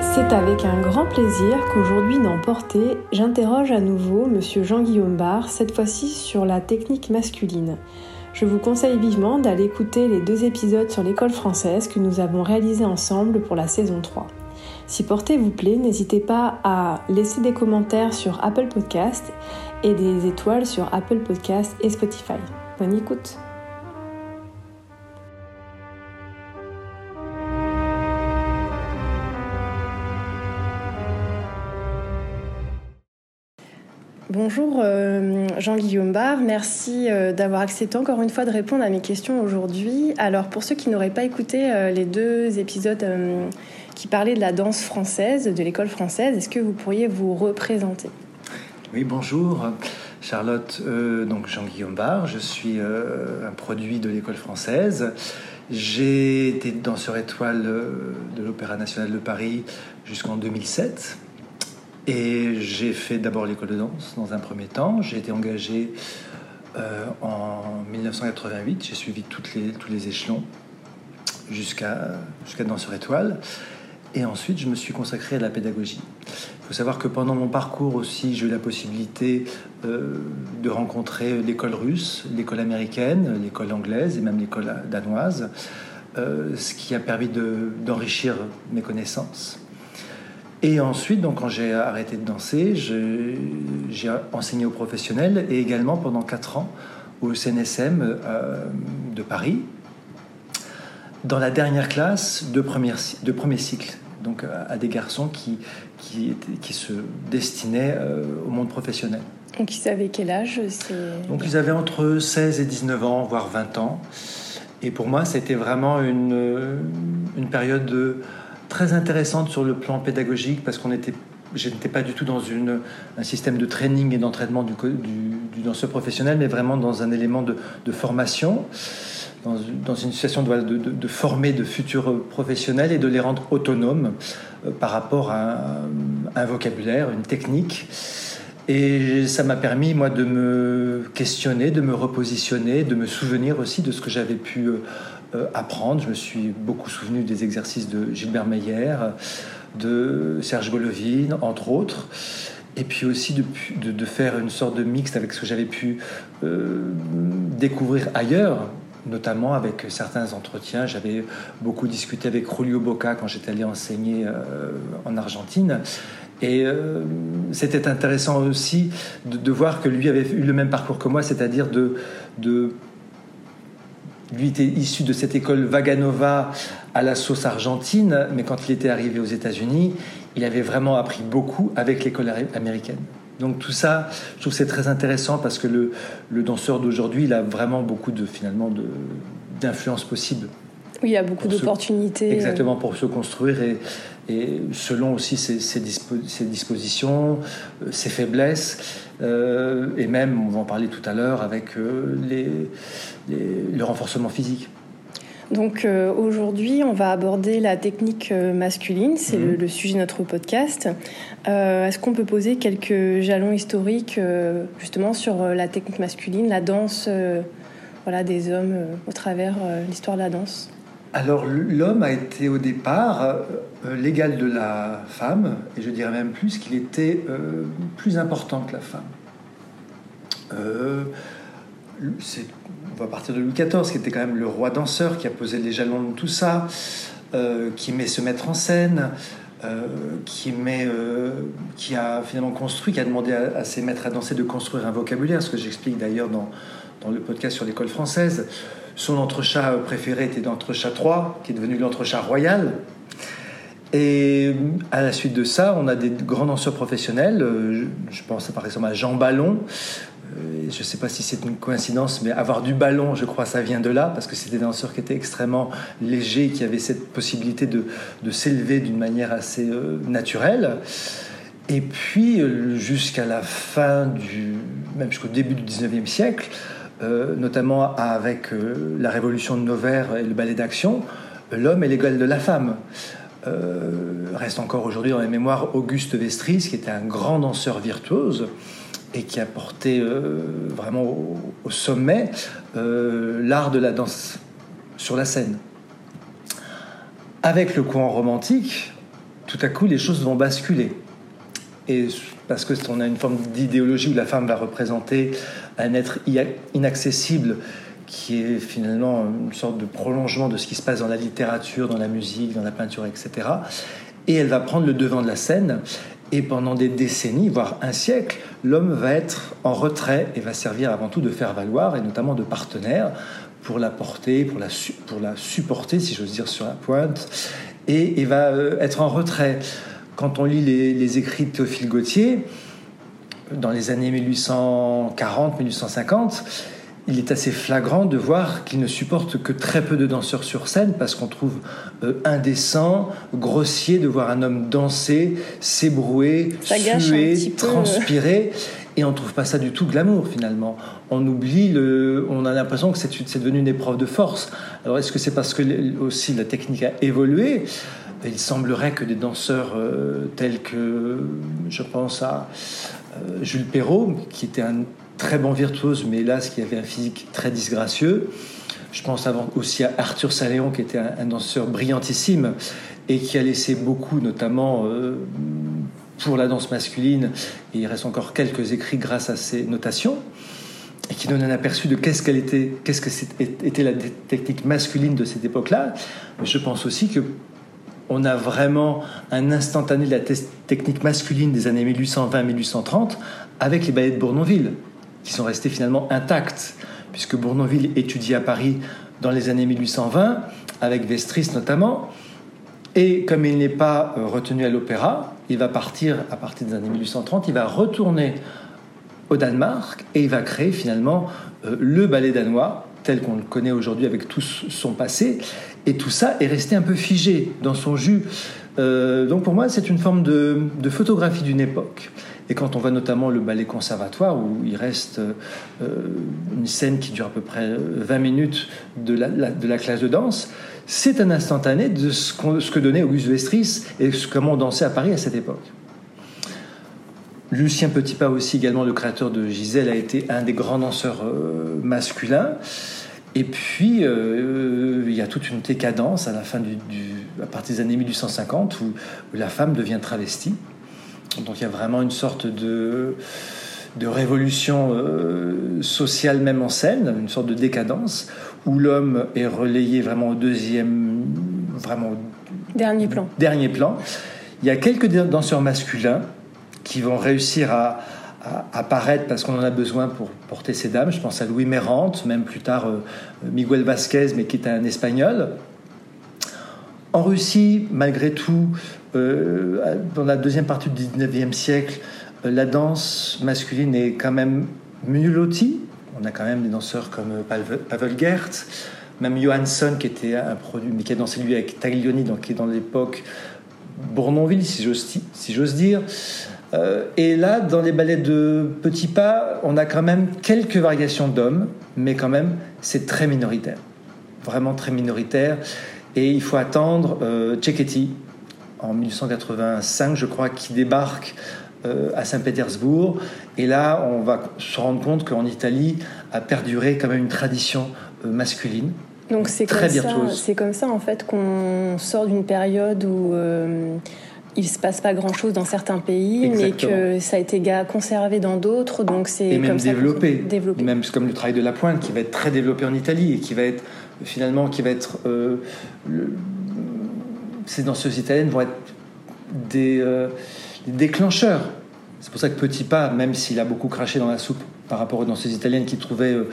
C'est avec un grand plaisir qu'aujourd'hui dans Portée, j'interroge à nouveau Monsieur Jean-Guillaume Barre, cette fois-ci sur la technique masculine. Je vous conseille vivement d'aller écouter les deux épisodes sur l'école française que nous avons réalisés ensemble pour la saison 3. Si Portée vous plaît, n'hésitez pas à laisser des commentaires sur Apple Podcast et des étoiles sur Apple Podcast et Spotify. Bonne écoute. Bonjour euh, Jean-Guillaume Barre, merci euh, d'avoir accepté encore une fois de répondre à mes questions aujourd'hui. Alors pour ceux qui n'auraient pas écouté euh, les deux épisodes qui parlaient de la danse française, de l'école française, est-ce que vous pourriez vous représenter? Oui, bonjour Charlotte, donc Jean-Guillaume Barre, je suis un produit de l'école française. J'ai été danseur étoile de l'Opéra national de Paris jusqu'en 2007. Et j'ai fait d'abord l'école de danse dans un premier temps. J'ai été engagé euh, en 1988. J'ai suivi les, tous les échelons jusqu'à jusqu'à danseur étoile. Et ensuite, je me suis consacré à la pédagogie. Il faut savoir que pendant mon parcours aussi, j'ai eu la possibilité euh, de rencontrer l'école russe, l'école américaine, l'école anglaise et même l'école danoise, euh, ce qui a permis d'enrichir mes connaissances. Et ensuite, donc, quand j'ai arrêté de danser, j'ai enseigné aux professionnels et également pendant 4 ans au CNSM euh, de Paris, dans la dernière classe de, première, de premier cycle, donc à des garçons qui, qui, qui se destinaient euh, au monde professionnel. Donc ils avaient quel âge Donc ils avaient entre 16 et 19 ans, voire 20 ans. Et pour moi, c'était vraiment une, une période de très intéressante sur le plan pédagogique parce qu'on était je n'étais pas du tout dans une, un système de training et d'entraînement du, du, danseur professionnel, mais vraiment dans un élément de, de formation, dans, une situation de, former de futurs professionnels et de les rendre autonomes euh, par rapport à un, vocabulaire, une technique. Et ça m'a permis, moi, de me questionner, de me repositionner, de me souvenir aussi de ce que j'avais pu euh, euh, apprendre. Je me suis beaucoup souvenu des exercices de Gilbert Meyer, de Serge Golovin, entre autres. Et puis aussi de, faire une sorte de mixte avec ce que j'avais pu découvrir ailleurs, notamment avec certains entretiens. J'avais beaucoup discuté avec Julio Boca quand j'étais allé enseigner euh, en Argentine. Et c'était intéressant aussi de, de, voir que lui avait eu le même parcours que moi, c'est-à-dire de, de lui était issu de cette école Vaganova à la sauce argentine, mais quand il était arrivé aux États-Unis, il avait vraiment appris beaucoup avec l'école américaine. Donc tout ça, je trouve c'est très intéressant parce que le, le danseur d'aujourd'hui, il a vraiment beaucoup de finalement d'influence possible. Oui, il y a beaucoup d'opportunités. Euh. Exactement, pour se construire et, et selon aussi ses, ses, dispositions, euh, ses faiblesses, euh, et même, on va en parler tout à l'heure, avec les, le renforcement physique. Donc aujourd'hui, on va aborder la technique masculine, c'est le, mhm. sujet de notre podcast. Est-ce qu'on peut poser quelques jalons historiques justement sur la technique masculine, la danse voilà, des hommes au travers l'histoire de la danse? Alors l'homme a été au départ euh, l'égal de la femme, et je dirais même plus qu'il était euh, plus important que la femme. Euh, on va partir de Louis XIV, qui était quand même le roi danseur, qui a posé les jalons de tout ça, qui aimait se mettre en scène, qui, met, qui a finalement construit, qui a demandé à, ses maîtres à danser de construire un vocabulaire, ce que j'explique d'ailleurs dans, dans le podcast sur l'école française. Son entrechat préféré était l'entrechat 3, qui est devenu l'entrechat royal. Et à la suite de ça, on a des grands danseurs professionnels. Euh, je pense par exemple à Jean Ballon. Euh, je ne sais pas si c'est une coïncidence, mais avoir du ballon, je crois, ça vient de là, parce que c'était des danseurs qui étaient extrêmement légers, qui avaient cette possibilité de, s'élever d'une manière assez euh, naturelle. Et puis, jusqu'à la fin du, même jusqu'au début du 19e siècle, euh, notamment avec euh, la révolution de Nevers et le ballet d'action, l'homme est l'égal de la femme. Euh, reste encore aujourd'hui dans les mémoires Auguste Vestris, qui était un grand danseur virtuose, et qui a porté vraiment au, sommet l'art de la danse sur la scène. Avec le courant romantique, tout à coup, les choses vont basculer. Et parce que on a une forme d'idéologie où la femme va représenter un être inaccessible qui est finalement une sorte de prolongement de ce qui se passe dans la littérature, dans la musique, dans la peinture, etc. Et elle va prendre le devant de la scène. Et pendant des décennies, voire un siècle, l'homme va être en retrait et va servir avant tout de faire valoir, et notamment de partenaire, pour la porter, pour la, pour la supporter, si j'ose dire, sur la pointe, et, va euh, être en retrait. Quand on lit les, les écrits de Théophile Gautier, dans les années 1840-1850, il est assez flagrant de voir qu'il ne supporte que très peu de danseurs sur scène parce qu'on trouve euh, indécent, grossier de voir un homme danser, s'ébrouer, suer, transpirer. Et on ne trouve pas ça du tout glamour finalement. On oublie, le, on a l'impression que c'est devenu une épreuve de force. Alors est-ce que c'est parce que aussi la technique a évolué? Il semblerait que des danseurs euh, tels que, je pense à euh, Jules Perrault, qui était un très bon virtuose, mais hélas qui avait un physique très disgracieux. Je pense aussi à Arthur Saléon, qui était un, danseur brillantissime et qui a laissé beaucoup, notamment euh, pour la danse masculine. Il reste encore quelques écrits grâce à ses notations et qui donne un aperçu de qu'est-ce qu'elle était, qu'est-ce que était la technique masculine de cette époque-là. Mais je pense aussi que on a vraiment un instantané de la technique masculine des années 1820-1830 avec les ballets de Bournonville qui sont restés finalement intacts, puisque Bournonville étudie à Paris dans les années 1820, avec Vestris notamment, et comme il n'est pas euh, retenu à l'opéra, il va partir à partir des années 1830, il va retourner au Danemark et il va créer finalement euh, le ballet danois tel qu'on le connaît aujourd'hui avec tout son passé. Et tout ça est resté un peu figé dans son jus. Euh, donc pour moi, c'est une forme de photographie d'une époque. Et quand on voit notamment le ballet conservatoire, où il reste euh, une scène qui dure à peu près 20 minutes de la, classe de danse, c'est un instantané de ce, que donnait Auguste Vestris et comment on dansait à Paris à cette époque. Lucien Petitpas aussi, également le créateur de Gisèle, a été un des grands danseurs euh, masculins. Et puis, euh, il y a toute une décadence à la fin du, à partir des années 1850 où la femme devient travestie. Donc il y a vraiment une sorte de, de révolution euh, sociale même en scène, une sorte de décadence, où l'homme est relayé vraiment au deuxième, vraiment dernier plan. Dernier plan. Il y a quelques danseurs masculins qui vont réussir à, apparaître parce qu'on en a besoin pour porter ces dames. Je pense à Louis Mérante, même plus tard euh, Miguel Vasquez, mais qui est un espagnol. En Russie, malgré tout, euh, dans la deuxième partie du 19e siècle, euh, la danse masculine est quand même mieux lotie. On a quand même des danseurs comme euh, Pavel Gert, même Johansson qui était un produit, mais qui a dansé lui avec Taglioni, donc qui est dans l'époque Bournonville, si j'ose dire. et là, dans les ballets de petits pas, on a quand même quelques variations d'hommes, mais quand même, c'est très minoritaire. Vraiment très minoritaire. Et il faut attendre euh, en 1885, je crois, qui débarque euh, à Saint-Pétersbourg. Et là, on va se rendre compte qu'en Italie a perduré quand même une tradition euh, masculine. Donc c'est comme, ça, c'est comme ça en fait qu'on sort d'une période où euh, il se passe pas grand chose dans certains pays, mais que ça a été conservé dans d'autres. Donc c'est et même développé, développé, même comme le travail de la pointe qui va être très développé en Italie et qui va être finalement qui va être euh, ces danseuses italiennes vont être euh, des, déclencheurs. C'est pour ça que Petit Pas, même s'il a beaucoup craché dans la soupe par rapport aux danseuses italiennes qui trouvaient euh,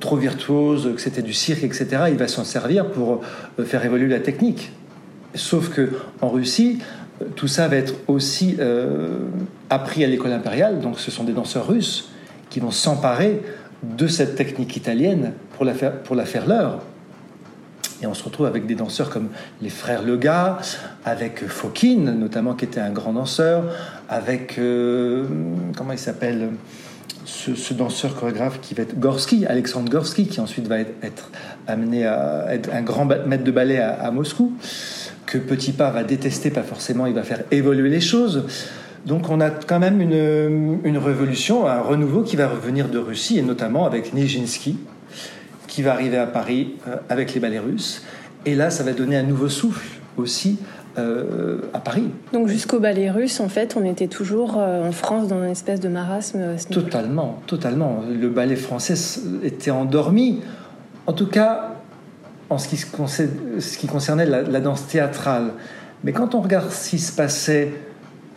trop virtuoses, que c'était du cirque, etc., il va s'en servir pour faire évoluer la technique. Sauf que en Russie, tout ça va être aussi appris à l'école impériale, donc ce sont des danseurs russes qui vont s'emparer de cette technique italienne pour la faire leur. Et on se retrouve avec des danseurs comme les frères Lega, avec Fokine, notamment, qui était un grand danseur, avec. Euh, comment il s'appelle ce, danseur chorégraphe qui va être Gorsky, Alexandre Gorsky, qui ensuite va être, amené à être un grand maître de ballet à, Moscou, que Petit Pas va détester, pas forcément, il va faire évoluer les choses. Donc on a quand même une, révolution, un renouveau qui va revenir de Russie, et notamment avec Nijinsky, qui va arriver à Paris euh, avec les ballets russes. Et là, ça va donner un nouveau souffle aussi euh, à Paris. Donc jusqu'au ballet russe, en fait, on était toujours euh, en France dans une espèce de marasme. totalement, totalement. Le ballet français était endormi. En tout cas, en ce qui, ce qui concernait la, la, danse théâtrale. Mais quand on regarde ce qui se passait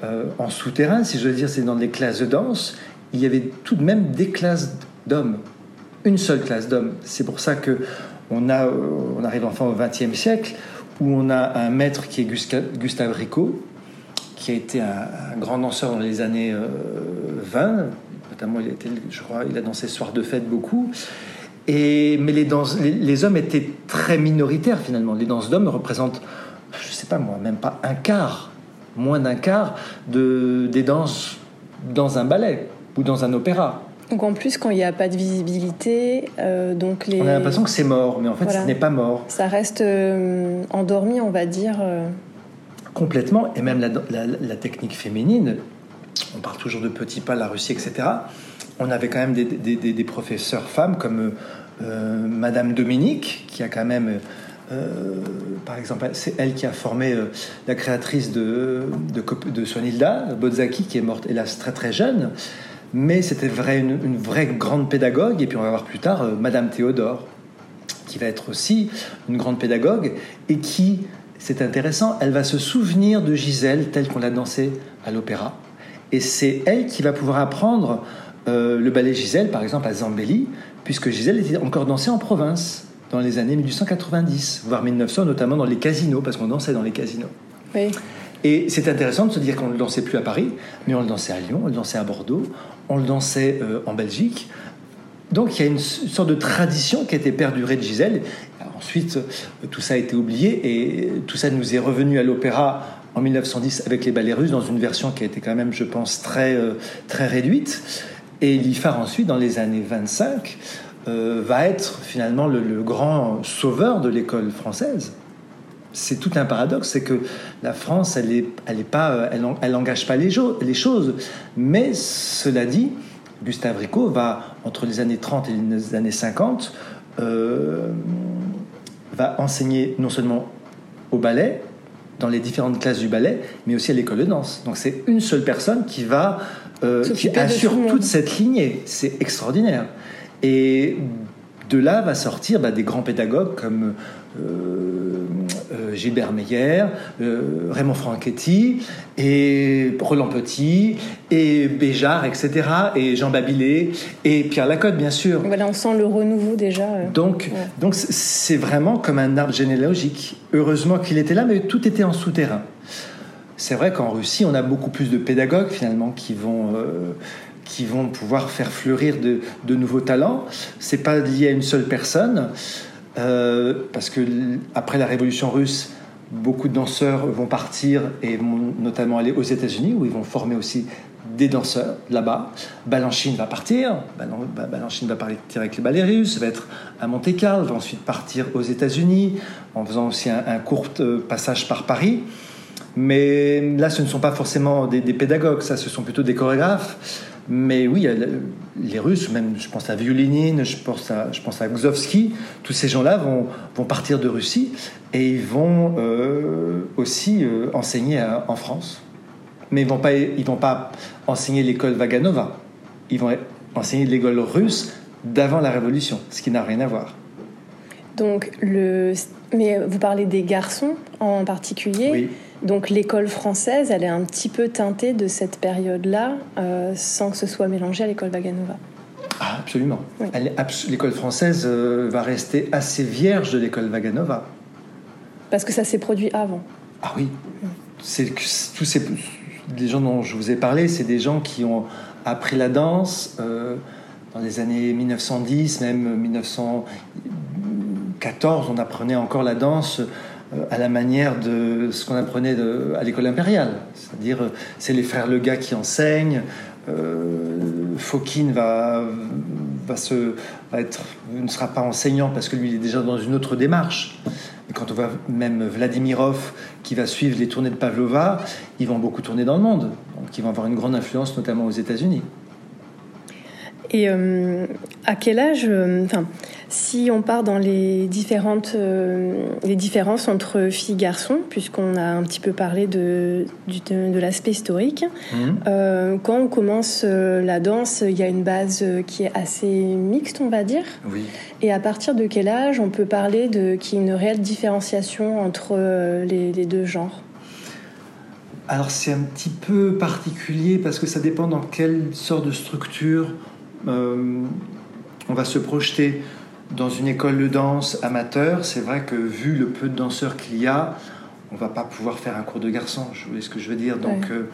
euh, en souterrain, si je veux dire, c'est dans les classes de danse, il y avait tout de même des classes d'hommes. Une seule classe d'hommes. C'est pour ça que on, a, on arrive enfin au XXe siècle où on a un maître qui est Gustave Rico, qui a été un, grand danseur dans les années 20, euh, notamment il a été, il a dansé Soir de fête beaucoup. Et, mais les, les, hommes étaient très minoritaires finalement. Les danses d'hommes représentent, je sais pas moi, même pas un quart, moins d'un quart de, des danses dans un ballet ou dans un opéra. Donc en plus, quand il n'y a pas de visibilité, euh, donc les... On a l'impression que c'est mort, mais en fait, ce n'est pas mort. Ça reste euh, endormi, on va dire. Euh. Complètement, et même la, technique féminine, on parle toujours de petits pas, la Russie, etc. On avait quand même des, des, professeurs femmes comme Madame Dominique, qui a quand même... par exemple, c'est elle qui a formé la créatrice de, de, de Sonilda, Bozzaki, qui est morte, hélas, très très jeune mais c'était vrai, une, vraie grande pédagogue. Et puis on va voir plus tard euh, Madame Théodore, qui va être aussi une grande pédagogue et qui, c'est intéressant, elle va se souvenir de Gisèle telle qu'on l'a dansée à l'opéra. Et c'est elle qui va pouvoir apprendre euh, le ballet Gisèle, par exemple, à Zambelli, puisque Gisèle était encore dansée en province dans les années 1890, voire 1900, notamment dans les casinos, parce qu'on dansait dans les casinos. Oui. Et c'est intéressant de se dire qu'on ne le dansait plus à Paris, mais on le dansait à Lyon, on le dansait à Bordeaux, on le dansait euh, en Belgique. Donc il y a une sorte de tradition qui a été perdurée de Gisèle. Ensuite, euh, tout ça a été oublié et tout ça nous est revenu à l'opéra en 1910 avec les ballets russes dans une version qui a été quand même, je pense, très, euh, très réduite. Et l'IFAR ensuite, dans les années 25, va être finalement le grand sauveur de l'école française c'est tout un paradoxe, c'est que la France, elle est, elle est pas, euh, elle, elle engage pas les, les, choses. Mais cela dit, Gustave Rico va entre les années 30 et les années 50 euh, va enseigner non seulement au ballet, dans les différentes classes du ballet, mais aussi à l'école de danse. Donc c'est une seule personne qui va euh, qui assure toute cette lignée. C'est extraordinaire. Et de là va sortir bah, des grands pédagogues comme Gilbert Meyer, euh, Raymond Franchetti, et Roland Petit, et Béjart, etc., et Jean Babilé, et Pierre Lacotte, bien sûr. Voilà, on sent le renouveau déjà. Euh. Donc, donc c'est vraiment comme un arbre généalogique. Heureusement qu'il était là, mais tout était en souterrain. C'est vrai qu'en Russie, on a beaucoup plus de pédagogues finalement qui vont qui vont pouvoir faire fleurir de, de nouveaux talents. C'est pas lié à une seule personne. Euh, parce que après la révolution russe, beaucoup de danseurs vont partir et vont notamment aller aux États-Unis où ils vont former aussi des danseurs là-bas. Balanchine va partir, Balanchine va partir avec les ballets russes, va être à Monte-Carlo, va ensuite partir aux États-Unis en faisant aussi un, court euh, passage par Paris. Mais là, ce ne sont pas forcément des, des pédagogues, ça, ce sont plutôt des chorégraphes. Mais oui, les Russes, même je pense à Violinine, je pense à, je pense à Gzovsky, tous ces gens-là vont, vont partir de Russie et ils vont euh, aussi euh, enseigner en France. Mais ils ne vont, pas, ils vont pas enseigner l'école Vaganova, ils vont enseigner l'école russe d'avant la Révolution, ce qui n'a rien à voir. Donc, le... mais vous parlez des garçons en particulier. Oui. Donc l'école française, elle est un petit peu teintée de cette période-là, euh, sans que ce soit mélangé à l'école Vaganova. Ah, absolument. L'école française euh, va rester assez vierge de l'école Vaganova. Parce que ça s'est produit avant. Ah oui. C'est tous ces les gens dont je vous ai parlé, c'est des gens qui ont appris la danse euh, dans les années 1910, même 1914. On apprenait encore la danse à la manière de ce qu'on apprenait à l'école impériale. C'est-à-dire, euh, c'est les frères Lega qui enseignent. Euh, Fokine va, va, se, va être, ne sera pas enseignant parce que lui, il est déjà dans une autre démarche. Et quand on voit même Vladimirov, qui va suivre les tournées de Pavlova, ils vont beaucoup tourner dans le monde. Donc ils vont avoir une grande influence, notamment aux États-Unis. Et à quel âge, si on part dans les différentes euh, les différences entre filles et garçons, puisqu'on a un petit peu parlé de, de, l'aspect historique, mhm. euh, quand on commence euh, la danse, il y a une base qui est assez mixte, on va dire. Oui. Et à partir de quel âge on peut parler de qu'il y a une réelle différenciation entre les, les deux genres? Alors c'est un petit peu particulier parce que ça dépend dans quelle sorte de structure on va se projeter dans une école de danse amateur, c'est vrai que vu le peu de danseurs qu'il y a, on va pas pouvoir faire un cours de garçon, je vois ce que je veux dire. Donc euh,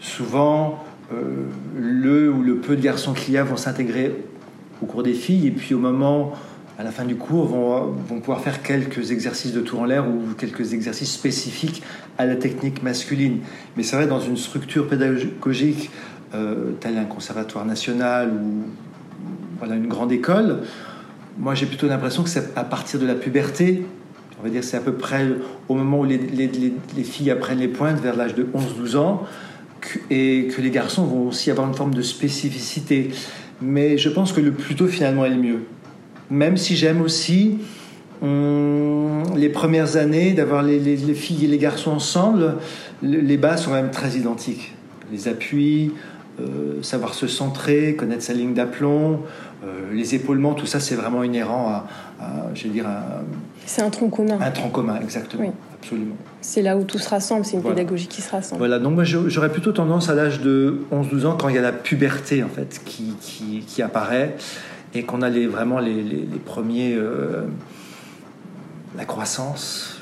souvent, euh, le ou le peu de garçons qu'il y a vont s'intégrer au cours des filles, et puis au moment, à la fin du cours, vont, vont pouvoir faire quelques exercices de tour en l'air ou quelques exercices spécifiques à la technique masculine. Mais c'est vrai, dans une structure pédagogique, euh, tel un conservatoire national ou voilà, une grande école, moi, j'ai plutôt l'impression que c'est à partir de la puberté, on va dire c'est à peu près au moment où les, filles apprennent les pointes, vers l'âge de 11-12 ans, et que les garçons vont aussi avoir une forme de spécificité. Mais je pense que le plus tôt, finalement, est le mieux. Même si j'aime aussi les premières années d'avoir les, filles et les garçons ensemble, les bases sont quand même très identiques. Les appuis, euh, savoir se centrer, connaître sa ligne d'aplomb, euh, les épaulements, tout ça, c'est vraiment inhérent à, je veux dire, c'est un tronc commun. Un tronc commun, exactement, absolument. C'est là où tout se rassemble, c'est une pédagogie qui se rassemble. Voilà, donc moi j'aurais plutôt tendance à l'âge de 11-12 ans, quand il y a la puberté en fait qui, qui, qui apparaît et qu'on a les, vraiment les, les, premiers. Euh, la croissance,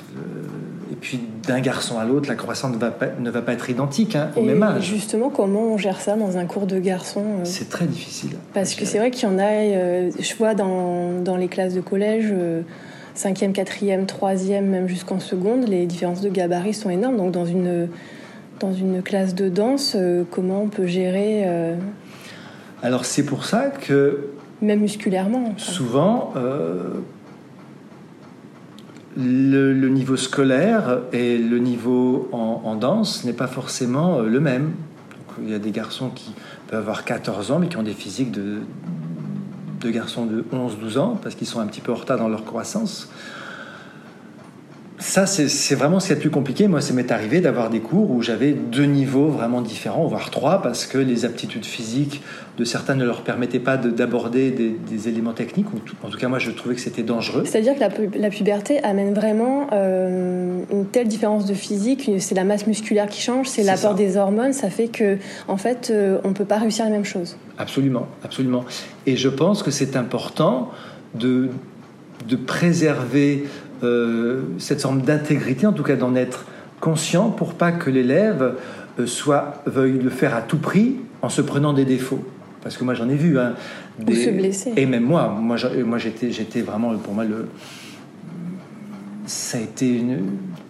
et puis d'un garçon à l'autre, la croissance ne va pas, ne va pas être identique hein, au même âge. Justement, comment on gère ça dans un cours de garçon euh? C'est très difficile. Parce que c'est vrai qu'il y en a, euh, je vois dans, dans, les classes de collège, 5e, 4e, 3e, même jusqu'en seconde, les différences de gabarit sont énormes. Donc dans une, dans une classe de danse, euh, comment on peut gérer Alors c'est pour ça que... Même musculairement. Souvent le, niveau scolaire et le niveau en, danse n'est pas forcément euh, le même. il y a des garçons qui peuvent avoir 14 ans mais qui ont des physiques de, de garçons de 11-12 ans parce qu'ils sont un petit peu en retard dans leur croissance ça, c'est vraiment ce qui est le plus compliqué. Moi, ça m'est arrivé d'avoir des cours où j'avais deux niveaux vraiment différents, voire trois, parce que les aptitudes physiques de certains ne leur permettaient pas d'aborder des, éléments techniques. En tout cas, moi, je trouvais que c'était dangereux. C'est-à-dire que la, puberté amène vraiment euh, une telle différence de physique. C'est la masse musculaire qui change, c'est l'apport des hormones. Ça fait que, en fait, euh, on ne peut pas réussir la même chose. Absolument, absolument. Et je pense que c'est important de, de préserver euh, cette forme d'intégrité, en tout cas d'en être conscient pour pas que l'élève euh, soit veuille le faire à tout prix en se prenant des défauts. Parce que moi j'en ai vu. Hein, des... Ou se blesser. Et même moi, moi, j'étais, j'étais vraiment, pour moi, le... ça a été une...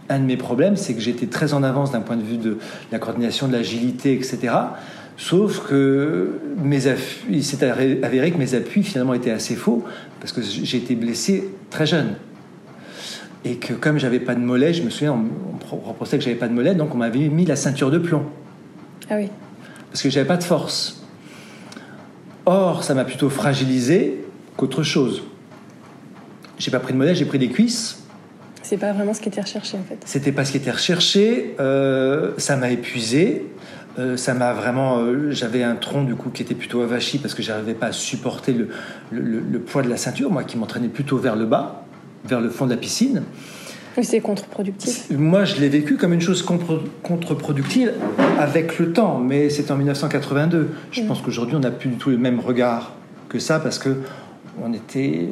un de mes problèmes, c'est que j'étais très en avance d'un point de vue de la coordination, de l'agilité, etc. Sauf que mes il s'est avéré que mes appuis finalement étaient assez faux parce que j'ai été blessé très jeune. Et que comme j'avais pas de mollet, je me souviens, on, reprochait que j'avais pas de mollet, donc on m'avait mis la ceinture de plomb. Ah oui. Parce que j'avais pas de force. Or, ça m'a plutôt fragilisé qu'autre chose. J'ai pas pris de mollet, j'ai pris des cuisses. C'est pas vraiment ce qui était recherché en fait. C'était pas ce qui était recherché. Euh, ça m'a épuisé. Euh, ça m'a vraiment. Euh, j'avais un tronc du coup qui était plutôt avachi parce que j'arrivais pas à supporter le, le, poids de la ceinture, moi qui m'entraînais plutôt vers le bas vers le fond de la piscine. c'est contre-productif. Moi, je l'ai vécu comme une chose contre-productive avec le temps, mais c'est en 1982. Je mm. pense qu'aujourd'hui, on n'a plus du tout le même regard que ça parce que on était.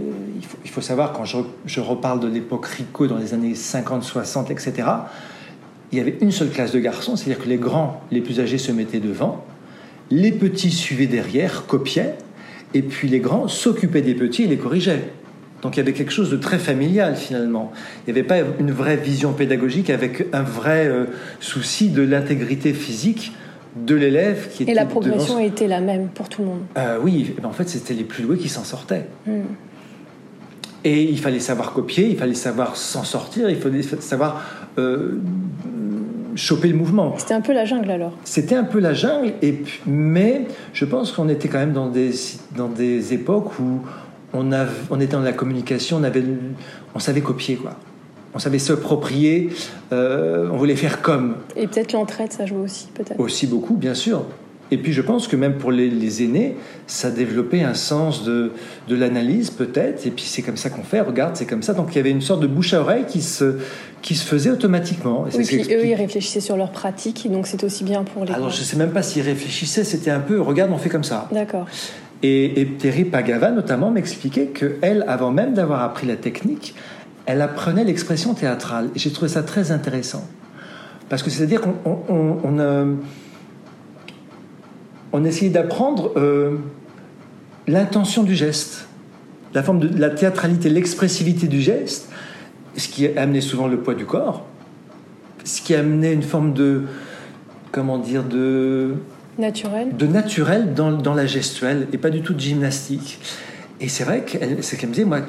Il faut, savoir, quand je, je reparle de l'époque RICO dans les années 50, 60, etc., il y avait une seule classe de garçons, c'est-à-dire que les grands, les plus âgés se mettaient devant, les petits suivaient derrière, copiaient, et puis les grands s'occupaient des petits et les corrigeaient. Donc il y avait quelque chose de très familial finalement. Il n'y avait pas une vraie vision pédagogique avec un vrai euh, souci de l'intégrité physique de l'élève qui était. Et la progression était la même pour tout le monde. Euh, oui, en fait c'était les plus doués qui s'en sortaient. Hmm. Et il fallait savoir copier, il fallait savoir s'en sortir, il fallait savoir euh, choper le mouvement. C'était un peu la jungle alors. C'était un peu la jungle, et, mais je pense qu'on était quand même dans des, dans des époques où on, on était dans la communication, on, avait, on savait copier quoi. On savait s'approprier, euh, on voulait faire comme. Et peut-être l'entraide, ça joue aussi, peut-être. Aussi beaucoup, bien sûr. Et puis je pense que même pour les, aînés, ça développait un sens de, de l'analyse peut-être. Et puis c'est comme ça qu'on fait, regarde, c'est comme ça. Donc il y avait une sorte de bouche à oreille qui se, qui se faisait automatiquement. Et oui, puis eux, ils réfléchissaient sur leur pratique, donc c'est aussi bien pour les... Alors je ne sais même pas s'ils réfléchissaient, c'était un peu, regarde, on fait comme ça. D'accord. Et, et Terry Pagava notamment m'expliquait qu'elle, avant même d'avoir appris la technique, elle apprenait l'expression théâtrale. Et j'ai trouvé ça très intéressant. Parce que c'est-à-dire qu'on on, on, euh, on essayait d'apprendre euh, l'intention du geste, la forme de la théâtralité, l'expressivité du geste, ce qui amenait souvent le poids du corps, ce qui amenait une forme de, comment dire, de de naturel dans, la gestuelle et pas du tout de gymnastique. Et c'est vrai que c'est qu'elle me disait, moi,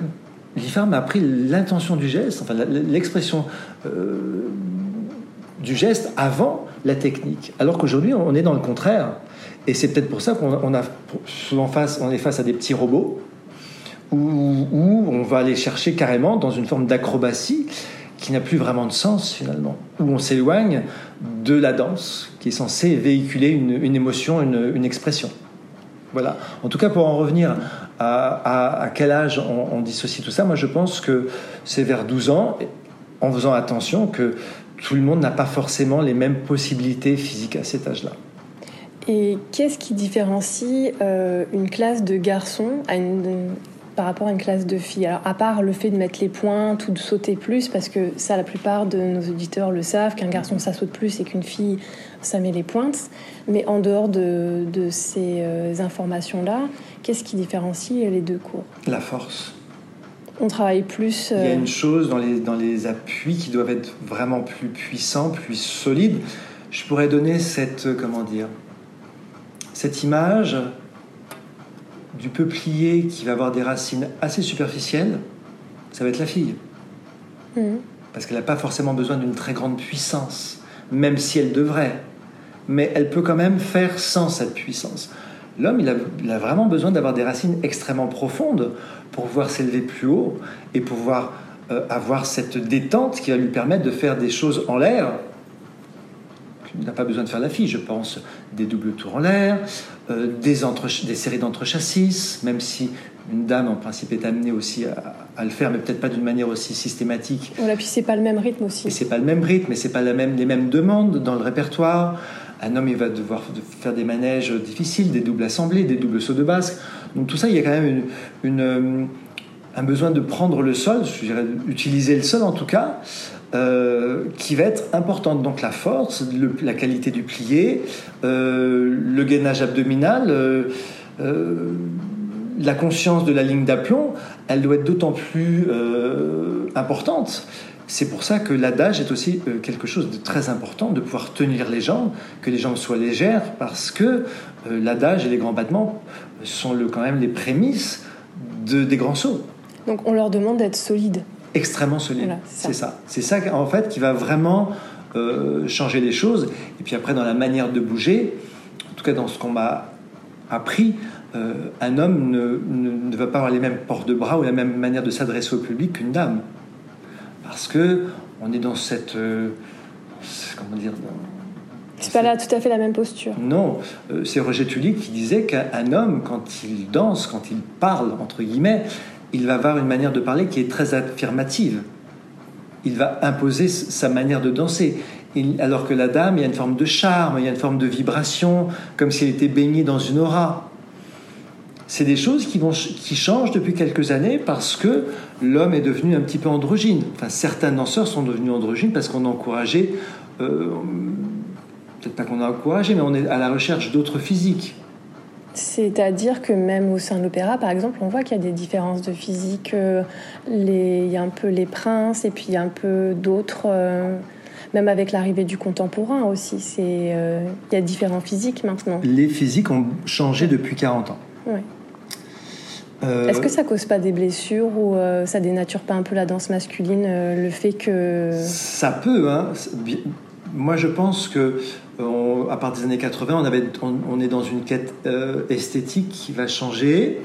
l'IFAR m'a appris l'intention du geste, enfin l'expression euh, du geste avant la technique. Alors qu'aujourd'hui, on est dans le contraire. Et c'est peut-être pour ça qu'on on est face à des petits robots où, on va aller chercher carrément dans une forme d'acrobatie qui n'a plus vraiment de sens finalement, où on s'éloigne de la danse qui est censée véhiculer une, émotion, une, expression. Voilà. En tout cas, pour en revenir à, quel âge on, dissocie tout ça Moi, je pense que c'est vers 12 ans, en faisant attention que tout le monde n'a pas forcément les mêmes possibilités physiques à cet âge-là. Et qu'est-ce qui différencie euh, une classe de garçons par rapport à une classe de filles? Alors, à part le fait de mettre les pointes ou de sauter plus, parce que ça, la plupart de nos auditeurs le savent, qu'un garçon, ça saute plus et qu'une fille, ça met les pointes. Mais en dehors de, ces euh, informations-là, qu'est-ce qui différencie les deux cours? La force. On travaille plus. Il y a euh, une chose dans les, dans les appuis qui doivent être vraiment plus puissants, plus solides. Je pourrais donner cette, euh, comment dire, cette image du peuplier qui va avoir des racines assez superficielles, ça va être la fille. Mhm. Parce qu'elle n'a pas forcément besoin d'une très grande puissance, même si elle devrait. Mais elle peut quand même faire sans cette puissance. L'homme, il a, vraiment besoin d'avoir des racines extrêmement profondes pour pouvoir s'élever plus haut et pouvoir euh, avoir cette détente qui va lui permettre de faire des choses en l'air il n'a pas besoin de faire la fille, je pense, des doubles tours en l'air, euh, des, séries d'entrechassis, même si une dame en principe est amenée aussi à, le faire, mais peut-être pas d'une manière aussi systématique. Voilà, puis c'est pas le même rythme aussi. Et c'est pas le même rythme, et c'est pas la même, les mêmes demandes dans le répertoire. Un homme, il va devoir faire des manèges difficiles, des doubles assemblées, des doubles sauts de basque. Donc tout ça, il y a quand même une, euh, un besoin de prendre le sol, je dirais utiliser le sol en tout cas, euh, qui va être importante. Donc la force, la qualité du plié, euh, le gainage abdominal, euh, la conscience de la ligne d'aplomb, elle doit être d'autant plus importante. C'est pour ça que l'adage est aussi quelque chose de très important, de pouvoir tenir les jambes, que les jambes soient légères, parce que l'adage et les grands battements sont le, quand même les prémices de, des grands sauts. Donc on leur demande d'être solides extrêmement solide. c'est ça. C'est ça en fait qui va vraiment euh, changer les choses. Et puis après, dans la manière de bouger, en tout cas dans ce qu'on m'a appris, euh, un homme ne, ne, va pas avoir les mêmes ports de bras ou la même manière de s'adresser au public qu'une dame. Parce que on est dans cette. Euh, comment dire c'est pas là tout à fait la même posture. Non, c'est Roger Tully qui disait qu'un homme, quand il danse, quand il parle, entre guillemets, il va avoir une manière de parler qui est très affirmative. Il va imposer sa manière de danser. alors que la dame, il y a une forme de charme, il y a une forme de vibration, comme si elle était baignée dans une aura. C'est des choses qui, vont, qui changent depuis quelques années parce que l'homme est devenu un petit peu androgyne. Enfin, certains danseurs sont devenus androgynes parce qu'on a encouragé, euh, peut-être pas qu'on a encouragé, mais on est à la recherche d'autres physiques. C'est-à-dire que même au sein de l'opéra, par exemple, on voit qu'il y a des différences de physique. Euh, il y a un peu les princes et puis il y a un peu d'autres. Euh, même avec l'arrivée du contemporain aussi, euh, il y a différents physiques maintenant. Les physiques ont changé depuis 40 ans. Est-ce que ça cause pas des blessures ou ça dénature pas un peu la danse masculine, le fait que... Ça peut, hein moi, je pense que à partir des années 80, on, avait, on, est dans une quête euh, esthétique qui va changer.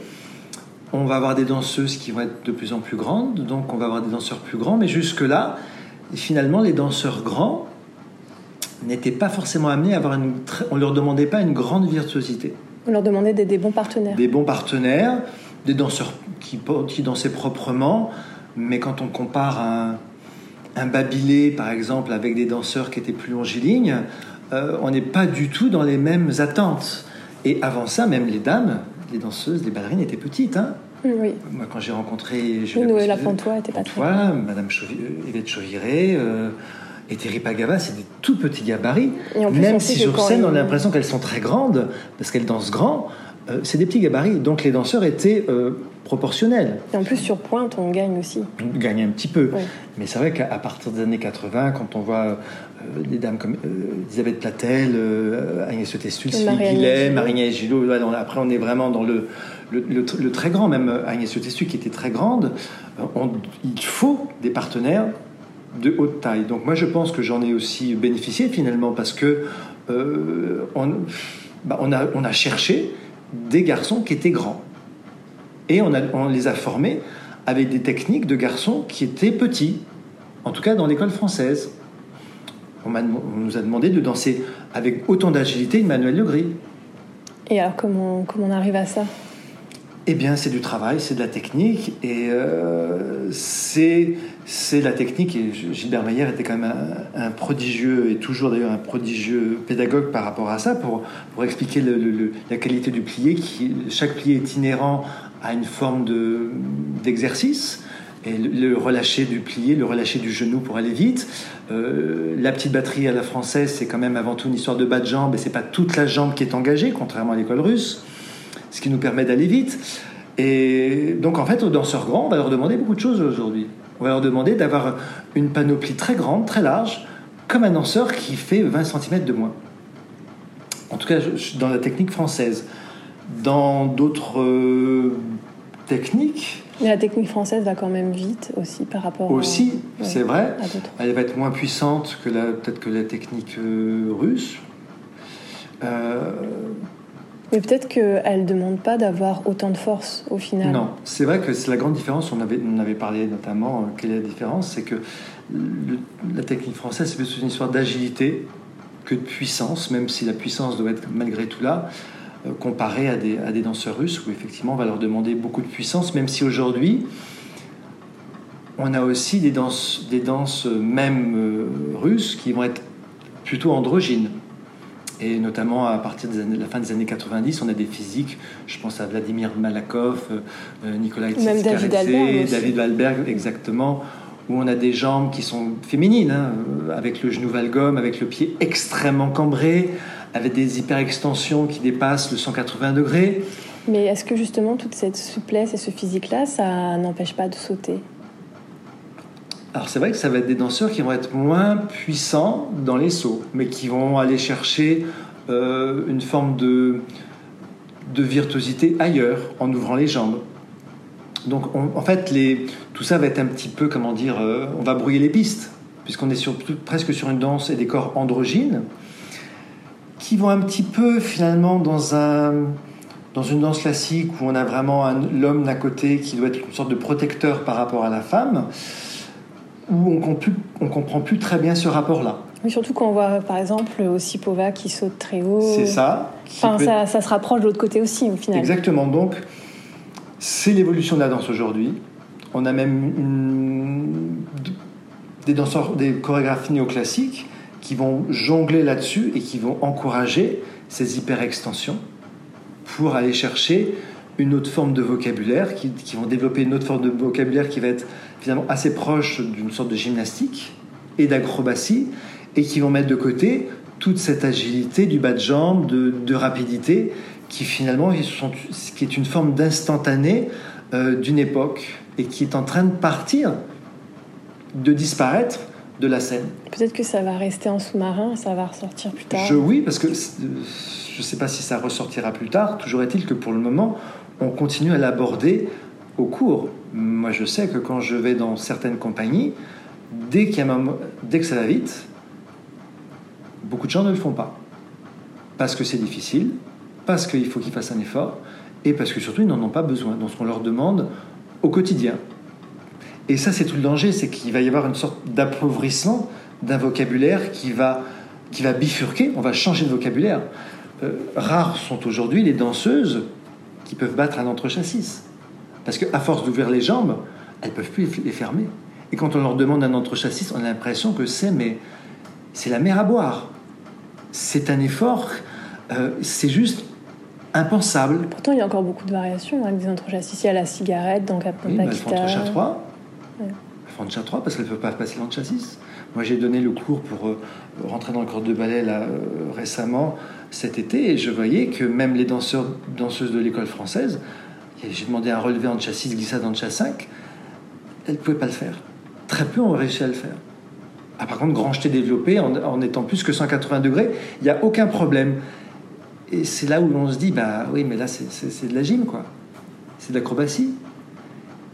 On va avoir des danseuses qui vont être de plus en plus grandes, donc on va avoir des danseurs plus grands. Mais jusque-là, finalement, les danseurs grands n'étaient pas forcément amenés à avoir une. On leur demandait pas une grande virtuosité. On leur demandait des, bons partenaires. Des bons partenaires, des danseurs qui, qui dansaient proprement, mais quand on compare un, un babilé, par exemple, avec des danseurs qui étaient plus longilignes, euh, on n'est pas du tout dans les mêmes attentes. Et avant ça, même les dames, les danseuses, les ballerines étaient petites. Hein oui. Moi, quand j'ai rencontré Julia Noël Lafontois était pas Voilà, Madame euh, Yvette Chauviré euh, et Thierry Pagava, c'est des tout petits gabarits. Même si sur scène, on a l'impression qu'elles sont très grandes, parce qu'elles dansent grand, c'est des petits gabarits. Donc les danseurs étaient proportionnel. Et en plus, sur pointe, on gagne aussi. On gagne un petit peu. Mais c'est vrai qu'à partir des années 80, quand on voit euh, des dames comme euh, Elisabeth Platel, euh, Agnès Testul, Sylvie Guillet, Marina Gillot, après on est vraiment dans le, le, très grand, même Agnès Testul qui était très grande. il faut des partenaires de haute taille. Donc moi je pense que j'en ai aussi bénéficié finalement parce que on, bah, on, a, on a cherché des garçons qui étaient grands. Et on, les a formés avec des techniques de garçons qui étaient petits, en tout cas dans l'école française. On, nous a demandé de danser avec autant d'agilité une Manuel Legris. Et alors comment, comment on arrive à ça? Eh bien, c'est du travail, c'est de la technique, et euh, c'est la technique. Et Gilbert Maillère était quand même un, prodigieux, et toujours d'ailleurs un prodigieux pédagogue par rapport à ça, pour, pour expliquer la qualité du plié. Qui, chaque plié est inhérent à une forme d'exercice. et le, relâcher du plié, le relâcher du genou pour aller vite. Euh, la petite batterie à la française, c'est quand même avant tout une histoire de bas de jambe, et c'est pas toute la jambe qui est engagée, contrairement à l'école russe ce qui nous permet d'aller vite. Et donc en fait, aux danseurs grands, on va leur demander beaucoup de choses aujourd'hui. On va leur demander d'avoir une panoplie très grande, très large, comme un danseur qui fait 20 cm de moins. En tout cas, dans la technique française. Dans d'autres euh, techniques. Mais la technique française va quand même vite aussi par rapport. Aussi, c'est vrai. Elle va être moins puissante que peut-être que la technique euh, russe. Mais peut-être qu'elle ne demande pas d'avoir autant de force au final. Non, c'est vrai que c'est la grande différence. On avait, on avait parlé notamment, euh, quelle est la différence C'est que la technique française, c'est plus une histoire d'agilité que de puissance, même si la puissance doit être malgré tout là, euh, comparée à des, à des danseurs russes, où effectivement on va leur demander beaucoup de puissance, même si aujourd'hui, on a aussi des danses, des danses même euh, russes qui vont être plutôt androgynes. Et notamment à partir de la fin des années 90, on a des physiques, je pense à Vladimir Malakov, euh, euh, Nicolas Même David Alberg, David Alberg, exactement, où on a des jambes qui sont féminines, hein, avec le genou valgum, avec le pied extrêmement cambré, avec des hyperextensions qui dépassent le 180 degrés. Mais est-ce que justement toute cette souplesse et ce physique-là, ça n'empêche pas de sauter? Alors c'est vrai que ça va être des danseurs qui vont être moins puissants dans les sauts, mais qui vont aller chercher euh, une forme de, de virtuosité ailleurs, en ouvrant les jambes. Donc en fait, tout ça va être un petit peu, comment dire, euh, on va brouiller les pistes, puisqu'on est sur, presque sur une danse et des corps androgynes, qui vont un petit peu finalement dans un dans une danse classique où on a vraiment l'homme d'un côté qui doit être une sorte de protecteur par rapport à la femme, où on ne comprend plus très bien ce rapport-là. Mais surtout quand on voit par exemple Osipova qui saute très haut. C'est ça. Enfin, ça, se rapproche de l'autre côté aussi au final. Exactement. Donc, c'est l'évolution de la danse aujourd'hui. On a même des danseurs, des chorégraphies néoclassiques qui vont jongler là-dessus et qui vont encourager ces hyper-extensions pour aller chercher une autre forme de vocabulaire, qui, qui, vont développer une autre forme de vocabulaire qui va être finalement assez proche d'une sorte de gymnastique et d'acrobatie, et qui vont mettre de côté toute cette agilité du bas de jambe, de, rapidité, qui finalement qui est une forme d'instantané euh, d'une époque et qui est en train de partir, de disparaître de la scène. Peut-être que ça va rester en sous-marin, ça va ressortir plus tard. Je, oui, parce que je ne sais pas si ça ressortira plus tard. Toujours est-il que pour le moment, on continue à l'aborder au cours. Moi, je sais que quand je vais dans certaines compagnies, dès, qu'il y a dès que ça va vite, beaucoup de gens ne le font pas. Parce que c'est difficile, parce qu'il faut qu'ils fassent un effort, et parce que surtout ils n'en ont pas besoin dans ce qu'on leur demande au quotidien. Et ça, c'est tout le danger, c'est qu'il va y avoir une sorte d'appauvrissement d'un vocabulaire qui va, qui va bifurquer, on va changer de vocabulaire. Euh, rares sont aujourd'hui les danseuses qui peuvent battre un entre-chassis. Parce qu'à force d'ouvrir les jambes, elles ne peuvent plus les fermer. Et quand on leur demande un entre-chassis, on a l'impression que c'est mais c'est la mer à boire. C'est un effort, euh, c'est juste impensable. Pourtant, il y a encore beaucoup de variations avec des entre-chassis. Il y a la cigarette, donc à oui, font entre 3. Elles font entre 3 parce qu'elles ne peuvent pas passer l'entre-chassis. Moi, j'ai donné le cours pour euh, rentrer dans le corps de ballet là, euh, récemment, cet été, et je voyais que même les danseurs, danseuses de l'école française, j'ai demandé un relevé en chassis, glissade en chassis 5, elles ne pouvaient pas le faire. Très peu ont réussi à le faire. Ah, par contre, grand jeté développé, en, étant plus que 180 degrés, il n'y a aucun problème. Et c'est là où l'on se dit, bah oui, mais là, c'est de la gym, quoi. C'est de l'acrobatie.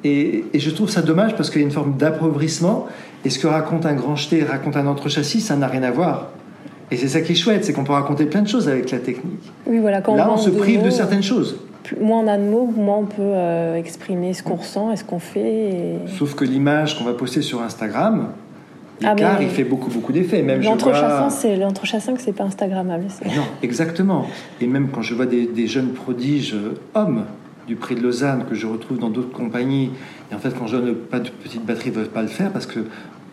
Et, et, je trouve ça dommage parce qu'il y a une forme d'appauvrissement. Et ce que raconte un grand jeté, raconte un entre-châssis, ça n'a rien à voir. Et c'est ça qui est chouette, c'est qu'on peut raconter plein de choses avec la technique. Oui, voilà, quand Là, on, on se prive de, de certaines choses. moins on a de mots, moins on peut euh, exprimer ce qu'on ressent et ce qu'on fait. Et... Sauf que l'image qu'on va poster sur Instagram, ah, il fait beaucoup, beaucoup d'effets. Même l'entrechassant, c'est l'entrechassant que c'est pas Instagrammable. Non, exactement. Et même quand je vois des, des jeunes prodiges euh, hommes du prix de Lausanne que je retrouve dans d'autres compagnies, et en fait, quand je donne pas de petite batterie, ils ne veulent pas le faire parce que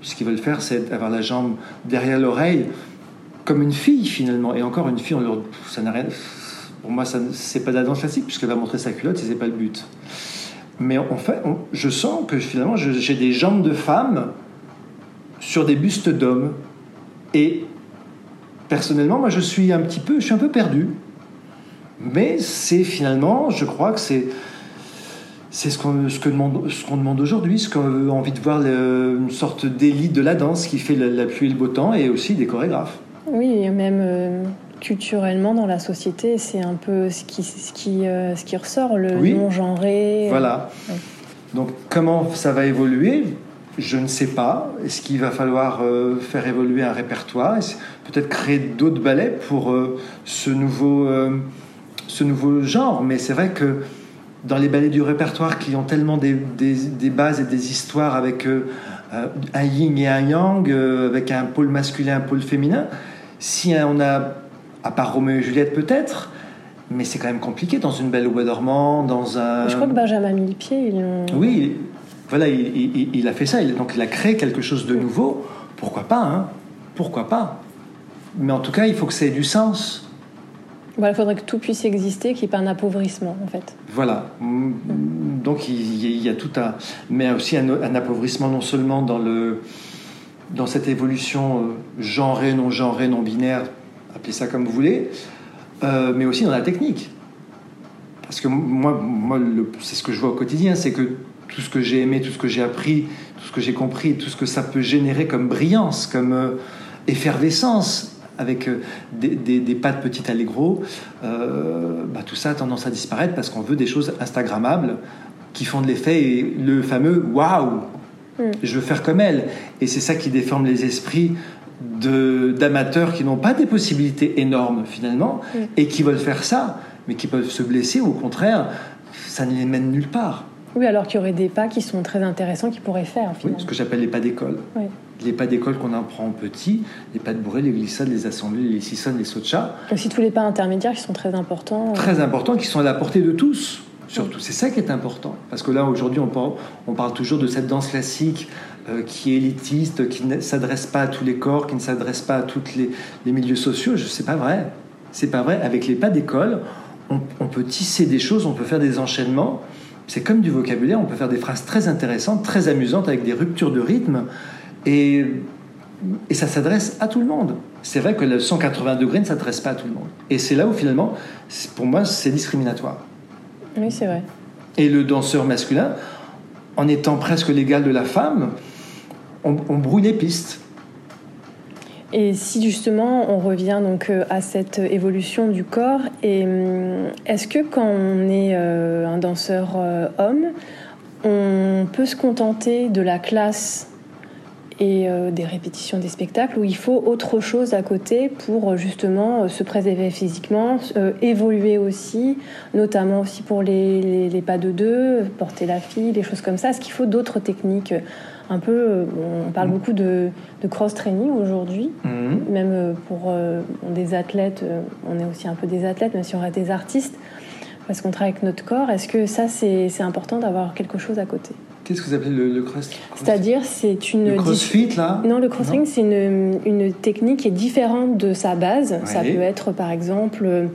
ce qu'ils veulent faire, c'est avoir la jambe derrière l'oreille, comme une fille finalement. Et encore une fille, ça n'a rien. Pour moi, ça c'est pas de la danse classique puisqu'elle va montrer sa culotte, c'est pas le but. Mais en fait, je sens que finalement, j'ai des jambes de femme sur des bustes d'hommes. Et personnellement, moi, je suis un petit peu, je suis un peu perdu. Mais c'est finalement, je crois que c'est c'est ce qu'on ce que demande, ce qu'on demande aujourd'hui, ce qu'on a envie de voir une sorte d'élite de la danse qui fait la, la, pluie et le beau temps et aussi des chorégraphes. Oui, et même euh, culturellement dans la société, c'est un peu ce qui, ce qui, euh, ce qui ressort, le oui. non-genré. Voilà. Ouais. Donc comment ça va évoluer? Je ne sais pas. Est-ce qu'il va falloir euh, faire évoluer un répertoire? Peut-être créer d'autres ballets pour euh, ce, nouveau, euh, ce nouveau genre? Mais c'est vrai que dans les ballets du répertoire qui ont tellement des, des, des bases et des histoires avec un yin et un yang, avec un pôle masculin, un pôle féminin, si on a, à part Roméo et Juliette peut-être, mais c'est quand même compliqué dans une belle au bois dormant, dans un. Je crois que Benjamin Millepied, l'ont. Oui, voilà, il, il, il, a fait ça. Donc il a créé quelque chose de nouveau. Pourquoi pas hein? Pourquoi pas? Mais en tout cas, il faut que ça ait du sens. Voilà, il faudrait que tout puisse exister, qu'il n'y ait pas un appauvrissement, en fait. Voilà. Donc il, il, y a tout un... Mais aussi un, un, appauvrissement non seulement dans, le, dans cette évolution euh, genrée, non genrée, non binaire, appelez ça comme vous voulez, euh, mais aussi dans la technique. Parce que moi, c'est ce que je vois au quotidien, c'est que tout ce que j'ai aimé, tout ce que j'ai appris, tout ce que j'ai compris, tout ce que ça peut générer comme brillance, comme euh, effervescence avec des, des, pas de petit allegro, euh, bah, tout ça a tendance à disparaître parce qu'on veut des choses instagrammables qui font de l'effet et le fameux waouh, mm. je veux faire comme elle. Et c'est ça qui déforme les esprits d'amateurs qui n'ont pas des possibilités énormes finalement mm. et qui veulent faire ça, mais qui peuvent se blesser ou au contraire, ça ne les mène nulle part. Oui, alors qu'il y aurait des pas qui sont très intéressants qu'ils pourraient faire. Finalement. Oui, ce que j'appelle les pas d'école. Oui. Les pas d'école qu'on apprend petit, les pas de bourrée, les glissades, les assemblées, les sissonnes, les sauts de chat. Aussi tous les pas intermédiaires qui sont très importants. Très importants, qui sont à la portée de tous. Surtout, c'est ça qui est important. Parce que là, aujourd'hui, on parle, toujours de cette danse classique euh, qui est élitiste, qui ne s'adresse pas à tous les corps, qui ne s'adresse pas à tous les, milieux sociaux. Je sais pas vrai. C'est pas vrai. Avec les pas d'école, on, on peut tisser des choses, on peut faire des enchaînements c'est comme du vocabulaire, on peut faire des phrases très intéressantes, très amusantes, avec des ruptures de rythme, et, et ça s'adresse à tout le monde. C'est vrai que le 180 degrés ne s'adresse pas à tout le monde. Et c'est là où finalement, pour moi, c'est discriminatoire. Oui, c'est vrai. Et le danseur masculin, en étant presque l'égal de la femme, on, on brouille les pistes. Et si justement on revient donc euh, à cette évolution du corps, et hum, est-ce que quand on est euh, un danseur euh, homme, on peut se contenter de la classe et euh, des répétitions des spectacles où il faut autre chose à côté pour euh, justement se préserver physiquement, évoluer aussi, notamment aussi pour les, les, pas de deux, porter la fille, des choses comme ça. Est-ce qu'il faut d'autres techniques un peu, on parle mm. beaucoup de, de cross-training aujourd'hui, mm. même pour des athlètes, on est aussi un peu des athlètes, même si on reste des artistes, parce qu'on travaille avec notre corps. Est-ce que ça, c'est important d'avoir quelque chose à côté? Qu'est-ce que vous appelez le, cross C'est-à-dire, c'est une. Le crossfit, là Non, le crossfit, c'est une, une, technique qui est différente de sa base. Ça peut être, par exemple,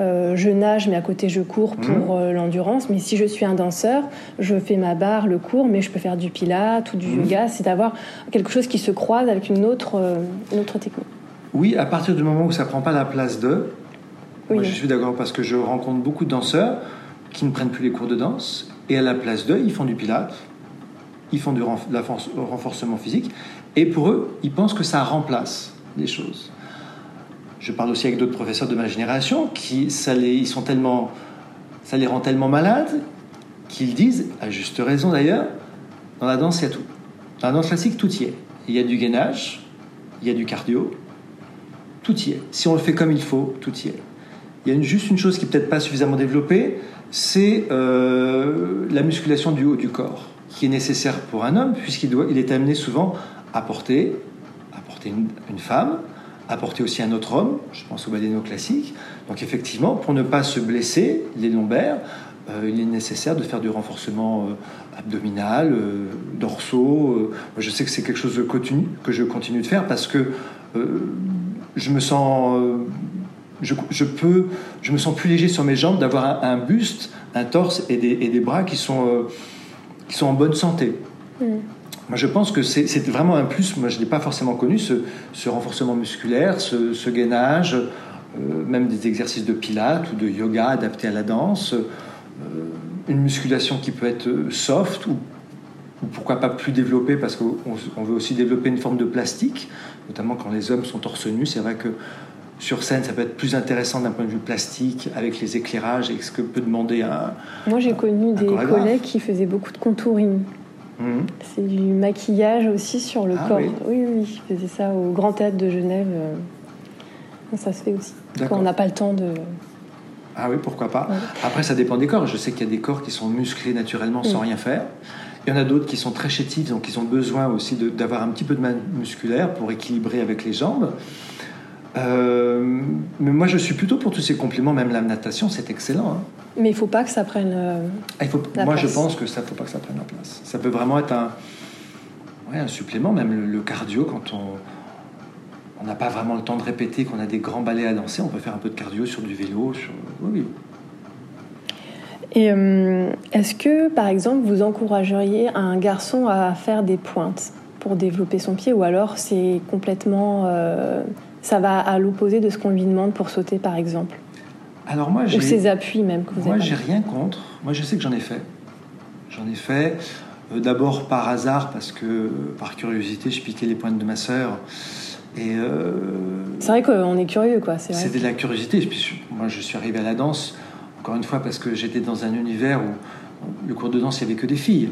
euh, je nage, mais à côté, je cours pour mhm. euh, l'endurance. Mais si je suis un danseur, je fais ma barre, le cours, mais je peux faire du pilate ou du mhm. yoga. C'est d'avoir quelque chose qui se croise avec une autre, euh, une autre technique. Oui, à partir du moment où ça prend pas la place de. Moi, je suis d'accord parce que je rencontre beaucoup de danseurs qui ne prennent plus les cours de danse et à la place d'eux, ils font du pilate ils font du renforcement physique, et pour eux, ils pensent que ça remplace des choses. Je parle aussi avec d'autres professeurs de ma génération qui, ça les, ils sont tellement, ça les rend tellement malades qu'ils disent, à juste raison d'ailleurs, dans la danse, il y a tout. Dans la danse classique, tout y est. Il y a du gainage, il y a du cardio, tout y est. Si on le fait comme il faut, tout y est. Il y a juste une chose qui n'est peut-être pas suffisamment développée, c'est euh, la musculation du haut du corps qui est nécessaire pour un homme, puisqu'il doit, il est amené souvent à porter, à porter une, femme, à porter aussi un autre homme, je pense au baléno classique. Donc effectivement, pour ne pas se blesser les lombaires, euh, il est nécessaire de faire du renforcement euh, abdominal, euh, dorsaux. je sais que c'est quelque chose de continu, que je continue de faire parce que je me sens... Je, je, peux, je me sens plus léger sur mes jambes d'avoir un, buste, un torse et des, et des bras qui sont qui sont en bonne santé. Mm. Moi, je pense que c'est vraiment un plus. Moi, je n'ai pas forcément connu ce, renforcement musculaire, ce, gainage, euh, même des exercices de pilates ou de yoga adaptés à la danse, euh, une musculation qui peut être soft ou, pourquoi pas plus développée parce qu'on veut aussi développer une forme de plastique, notamment quand les hommes sont torse nu. C'est vrai que sur scène, ça peut être plus intéressant d'un point de vue plastique, avec les éclairages et ce que peut demander un. Moi, j'ai connu des collègues qui faisaient beaucoup de contouring. Mhm. C'est du maquillage aussi sur le ah corps. Oui. oui, ils faisaient ça au Grand Théâtre de Genève. Euh, ça se fait aussi. Quand on n'a pas le temps de. Ah oui, pourquoi pas. Après, ça dépend des corps. Je sais qu'il y a des corps qui sont musclés naturellement sans mm. rien faire. Il y en a d'autres qui sont très chétifs, donc ils ont besoin aussi d'avoir un petit peu de main musculaire pour équilibrer avec les jambes. Euh, mais moi, je suis plutôt pour tous ces compléments, même la natation, c'est excellent. Hein. Mais il faut pas que ça prenne. Euh, ah, il faut, moi, je pense que ça faut pas que ça prenne la place. Ça peut vraiment être un, ouais, un supplément, même le, cardio, quand on on n'a pas vraiment le temps de répéter, qu'on a des grands ballets à danser, on peut faire un peu de cardio sur du vélo. Sur... Oui, Et euh, est-ce que, par exemple, vous encourageriez un garçon à faire des pointes pour développer son pied, ou alors c'est complètement ça va à l'opposé de ce qu'on lui demande pour sauter, par exemple Alors moi, Ou ses appuis même que vous Moi, j'ai rien contre. Moi, je sais que j'en ai fait. J'en ai fait. Euh, d'abord par hasard, parce que par curiosité, je piquais les pointes de ma sœur. Et euh, c'est vrai qu'on est curieux, quoi. C'était de la curiosité. puis, moi, je suis arrivé à la danse, encore une fois, parce que j'étais dans un univers où le cours de danse, il n'y avait que des filles.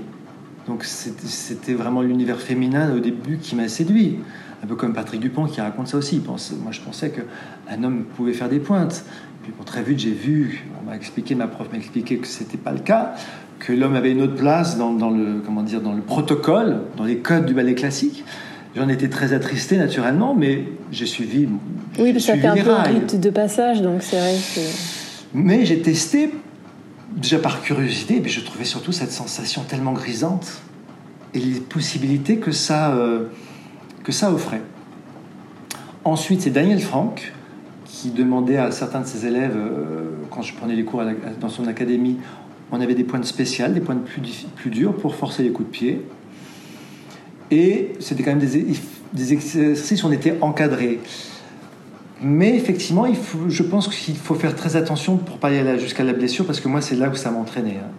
Donc c'était vraiment l'univers féminin au début qui m'a séduit un peu comme Patrick Dupont qui raconte ça aussi. moi, je pensais qu'un homme pouvait faire des pointes. Puis très vite, j'ai vu, on m'a expliqué, ma prof m'a expliqué que c'était pas le cas, que l'homme avait une autre place dans, le, comment dire, dans le protocole, dans les codes du ballet classique. J'en étais très attristé naturellement, mais j'ai suivi. Oui, parce que ça fait un peu un rite de passage, donc c'est vrai que. Mais j'ai testé déjà par curiosité, mais je trouvais surtout cette sensation tellement grisante et les possibilités que ça. Euh, que ça offrait. Ensuite, c'est Daniel Franck qui demandait à certains de ses élèves, euh, quand je prenais les cours dans son académie, on avait des pointes spéciales, des pointes plus, plus dures pour forcer les coups de pied. Et c'était quand même des, exercices où on était encadré. Mais effectivement, il faut, je pense qu'il faut faire très attention pour pas y aller jusqu'à la blessure, parce que moi, c'est là où ça m'entraînait. Hein